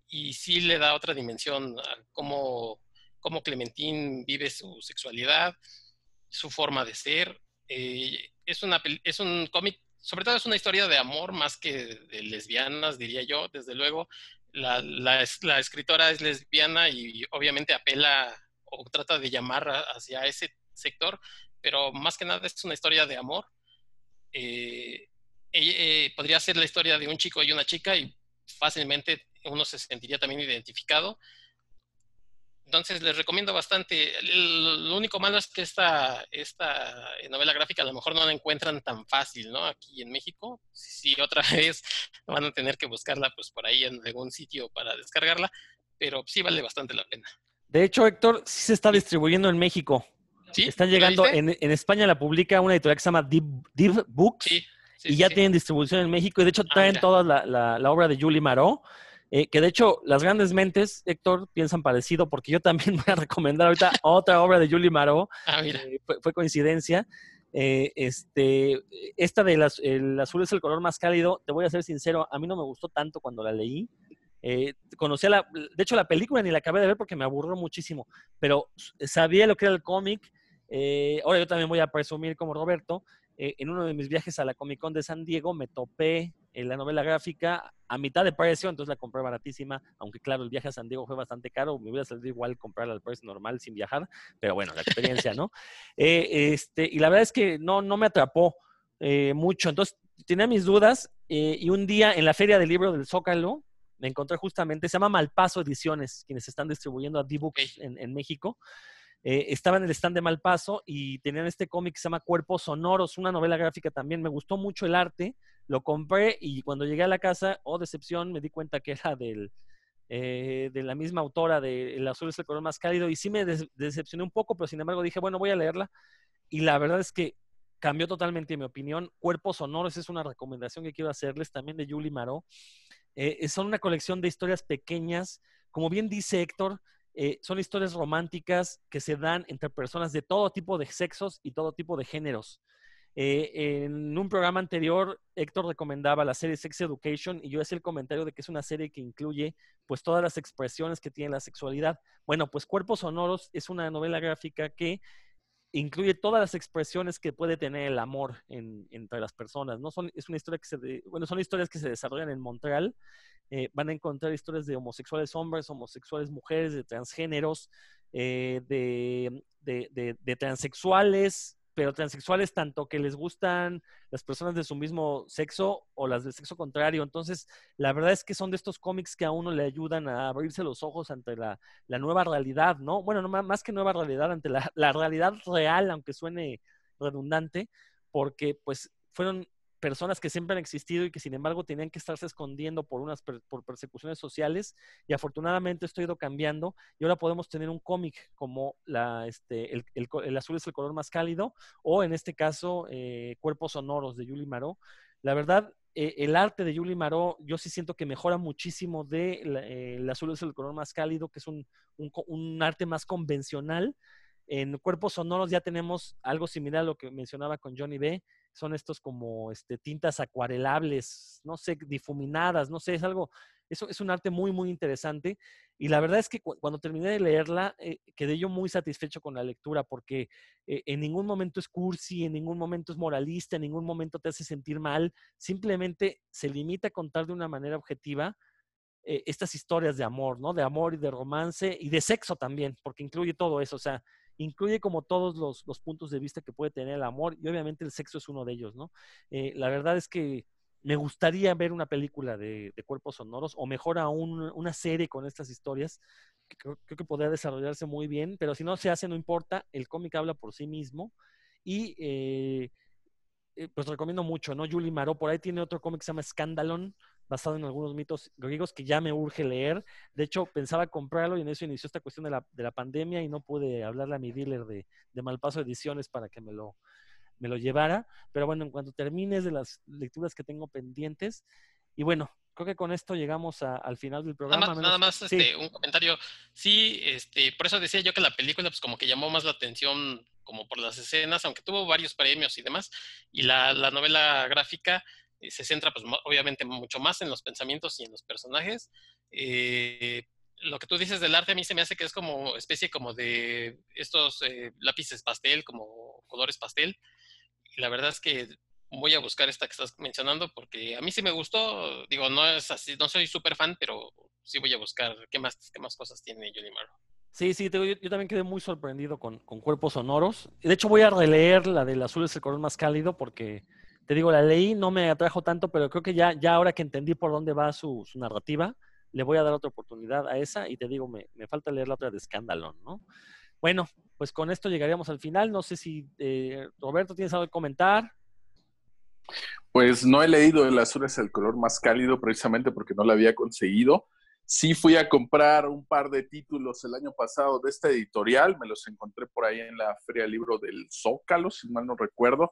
y sí le da otra dimensión a cómo cómo Clementine vive su sexualidad, su forma de ser. Eh, es, una, es un cómic, sobre todo es una historia de amor más que de lesbianas, diría yo, desde luego. La, la, escritora es lesbiana y obviamente apela o trata de llamar hacia ese sector, pero más que nada es una historia de amor. Eh, eh, podría ser la historia de un chico y una chica y fácilmente uno se sentiría también identificado. Entonces les recomiendo bastante. Lo único malo es que esta, esta novela gráfica a lo mejor no la encuentran tan fácil, ¿no? Aquí en México. Si otra vez van a tener que buscarla pues por ahí en algún sitio para descargarla, pero sí vale bastante la pena. De hecho, Héctor, sí se está distribuyendo en México. ¿Sí? Están llegando, en, en, España la publica una editorial que se llama Deep, Deep Books. Sí, sí, y ya sí. tienen distribución en México. Y de hecho Ah, traen mira. toda la, la- la obra de Julie Marot. Eh, que de hecho las grandes mentes, Héctor, piensan parecido, porque yo también voy a recomendar ahorita otra obra de Julie Marot. Ah, mira. eh, fue, fue coincidencia. Eh, este, esta de las, el azul es el color más cálido, te voy a ser sincero, a mí no me gustó tanto cuando la leí. Eh, conocía la, de hecho la película ni la acabé de ver porque me aburrió muchísimo, pero sabía lo que era el cómic. Eh, ahora yo también voy a presumir como Roberto. Eh, en uno de mis viajes a la Comic Con de San Diego me topé en la novela gráfica a mitad de precio, entonces la compré baratísima, aunque claro, el viaje a San Diego fue bastante caro, me hubiera salido igual comprarla al precio normal sin viajar, pero bueno, la experiencia, ¿no? Eh, este, y la verdad es que no, no me atrapó eh, mucho, entonces tenía mis dudas eh, y un día en la feria del libro del Zócalo me encontré justamente, se llama Malpaso Ediciones, quienes están distribuyendo a D-Books en, en México. Eh, estaba en el stand de Malpaso y tenían este cómic que se llama Cuerpos Sonoros, una novela gráfica también. Me gustó mucho el arte, lo compré y cuando llegué a la casa, oh decepción, me di cuenta que era del, eh, de la misma autora de El azul es el color más cálido y sí me des- decepcioné un poco, pero sin embargo dije, bueno, voy a leerla y la verdad es que cambió totalmente mi opinión. Cuerpos Sonoros es una recomendación que quiero hacerles también de Julie Marot. Eh, son una colección de historias pequeñas, como bien dice Héctor, eh, son historias románticas que se dan entre personas de todo tipo de sexos y todo tipo de géneros. Eh, en un programa anterior, Héctor recomendaba la serie Sex Education y yo hacía el comentario de que es una serie que incluye pues todas las expresiones que tiene la sexualidad. Bueno, pues Cuerpos Sonoros es una novela gráfica que incluye todas las expresiones que puede tener el amor en- entre las personas. ¿no? Son, es una historia que se bueno, son historias que se desarrollan en Montreal. Eh, van a encontrar historias de homosexuales hombres, homosexuales mujeres, de transgéneros, eh, de, de- de- de transexuales, pero transexuales tanto que les gustan las personas de su mismo sexo o las del sexo contrario. Entonces, la verdad es que son de estos cómics que a uno le ayudan a abrirse los ojos ante la, nueva realidad, ¿no? Bueno, no más que nueva realidad, ante la realidad real, aunque suene redundante, porque pues fueron personas que siempre han existido y que sin embargo tenían que estarse escondiendo por unas per- por persecuciones sociales y afortunadamente esto ha ido cambiando y ahora podemos tener un cómic como la este el, el azul es el color más cálido o en este caso eh, cuerpos sonoros de Julie Marot la verdad eh, el arte de Julie Marot yo sí siento que mejora muchísimo de eh, el azul es el color más cálido que es un, un un arte más convencional en cuerpos sonoros ya tenemos algo similar a lo que mencionaba con Johnny B. Son estos como este, tintas acuarelables, no sé, difuminadas, no sé, es algo, eso es un arte muy, muy interesante. Y la verdad es que cu- cuando terminé de leerla, eh, quedé yo muy satisfecho con la lectura porque eh, en ningún momento es cursi, en ningún momento es moralista, en ningún momento te hace sentir mal, simplemente se limita a contar de una manera objetiva eh, estas historias de amor, ¿no? De amor y de romance y de sexo también, porque incluye todo eso, o sea, incluye como todos los, puntos de vista que puede tener el amor y obviamente el sexo es uno de ellos, ¿no? Eh, la verdad es que me gustaría ver una película de, cuerpos sonoros o mejor aún una serie con estas historias que creo, que podría desarrollarse muy bien, pero si no se hace no importa, el cómic habla por sí mismo y eh, eh, pues recomiendo mucho, ¿no? Julie Marot, por ahí tiene otro cómic que se llama Scandalon, basado en algunos mitos griegos que ya me urge leer. De hecho, pensaba comprarlo y en eso inició esta cuestión de la, de la pandemia y no pude hablarle a mi dealer de, de Malpaso Ediciones para que me lo, me lo llevara. Pero bueno, en cuanto termines de las lecturas que tengo pendientes, y bueno, creo que con esto llegamos a- al final del programa. Nada más, nada más sí. este, un comentario. Sí, este, por eso decía yo que la película, pues como que llamó más la atención, como por las escenas, aunque tuvo varios premios y demás. Y la, la novela gráfica se centra, pues obviamente, mucho más en los pensamientos y en los personajes. Eh, lo que tú dices del arte a mí se me hace que es como especie como de estos eh, lápices pastel, como colores pastel. y la verdad es que voy a buscar esta que estás mencionando porque a mí sí me gustó. Digo, no es así, no soy súper fan, pero sí voy a buscar qué más, qué más cosas tiene Johnny Marr. Sí, sí, yo, yo también quedé muy sorprendido con, con cuerpos sonoros. De hecho, voy a releer la del azul es el color más cálido porque, te digo, la leí, no me atrajo tanto, pero creo que ya, ya ahora que entendí por dónde va su, narrativa, le voy a dar otra oportunidad a esa y te digo, me, me falta leer la otra de Scandalon, ¿no? Bueno, pues con esto llegaríamos al final. No sé si, eh, Roberto, ¿tienes algo que comentar? Pues no he leído El azul es el color más cálido precisamente porque no lo había conseguido. Sí fui a comprar un par de títulos el año pasado de esta editorial, me los encontré por ahí en la Feria Libro del Zócalo, si mal no recuerdo,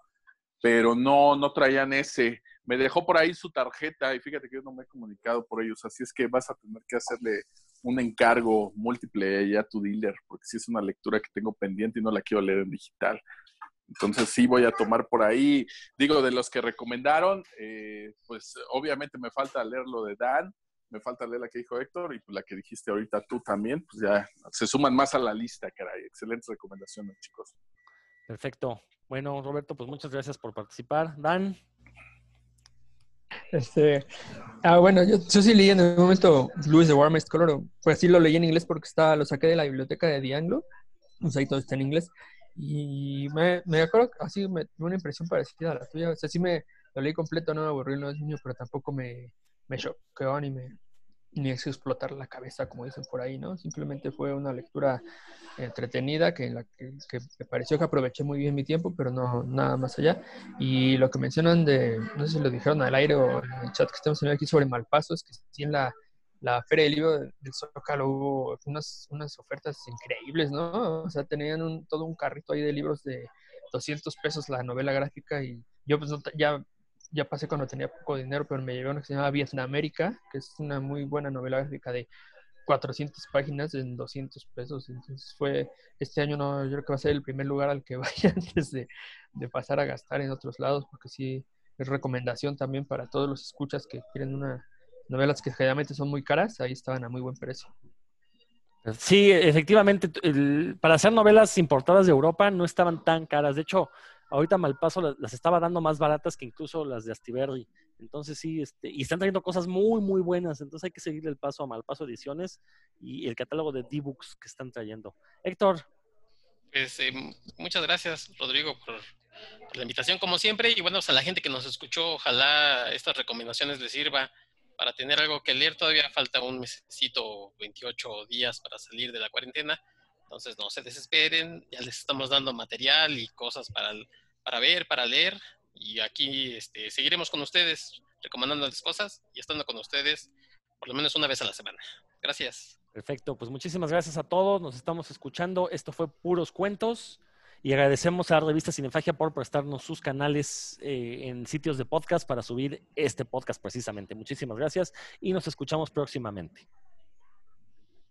pero no, no traían ese. Me dejó por ahí su tarjeta y fíjate que yo no me he comunicado por ellos, así es que vas a tener que hacerle un encargo múltiple ya a tu dealer, porque sí es una lectura que tengo pendiente y no la quiero leer en digital. Entonces sí voy a tomar por ahí, digo, de los que recomendaron, eh, pues obviamente me falta leer lo de Dan, me falta leer la que dijo Héctor y pues la que dijiste ahorita tú también, pues ya se suman más a la lista, caray. Excelentes recomendaciones, chicos. Perfecto. Bueno, Roberto, pues muchas gracias por participar. Dan. Este, ah, bueno, yo, sí leí en el momento Louis the Warmest Color, pues sí lo leí en inglés porque está, lo saqué de la biblioteca de Dianglo, pues ahí todo está en inglés, y me, me acuerdo, así me tuve una impresión parecida a la tuya, o sea, sí me lo leí completo, no me aburrí, no es niño, pero tampoco me, me choqueó ni me ni hizo explotar la cabeza, como dicen por ahí, ¿no? Simplemente fue una lectura entretenida que, la que, que me pareció que aproveché muy bien mi tiempo, pero no nada más allá. Y lo que mencionan de, no sé si lo dijeron al aire o en el chat que estamos teniendo aquí sobre Malpaso, es que sí en la, la Feria del Libro del Zócalo hubo unas, unas ofertas increíbles, ¿no? O sea, tenían un, todo un carrito ahí de libros de 200 pesos la novela gráfica y yo pues no, ya ya pasé cuando tenía poco dinero, pero me llegó una que se llama Vietnamérica, que es una muy buena novela gráfica de 400 páginas en 200 pesos. Entonces fue, este año no, yo creo que va a ser el primer lugar al que vaya antes de, pasar a gastar en otros lados, porque sí es recomendación también para todos los escuchas que quieren una novelas que generalmente son muy caras, ahí estaban a muy buen precio. Sí, efectivamente, para hacer novelas importadas de Europa no estaban tan caras. De hecho, ahorita Malpaso la- las estaba dando más baratas que incluso las de Astiberri. Entonces sí, este, y están trayendo cosas muy, muy buenas. Entonces hay que seguirle el paso a Malpaso Ediciones y el catálogo de D-Books que están trayendo. Héctor, Pues eh, muchas gracias, Rodrigo, por, por la invitación, como siempre. Y bueno, pues a la gente que nos escuchó, ojalá estas recomendaciones les sirva para tener algo que leer. Todavía falta un mesecito, 28 días para salir de la cuarentena. Entonces no se desesperen, ya les estamos dando material y cosas para, para ver, para leer. Y aquí este, seguiremos con ustedes, recomendándoles cosas y estando con ustedes por lo menos una vez a la semana. Gracias. perfecto. Pues muchísimas gracias a todos. Nos estamos escuchando. Esto fue Puros Cuentos. Y agradecemos a la revista Cinefagia por prestarnos sus canales eh, en sitios de podcast para subir este podcast precisamente. Muchísimas gracias y nos escuchamos próximamente.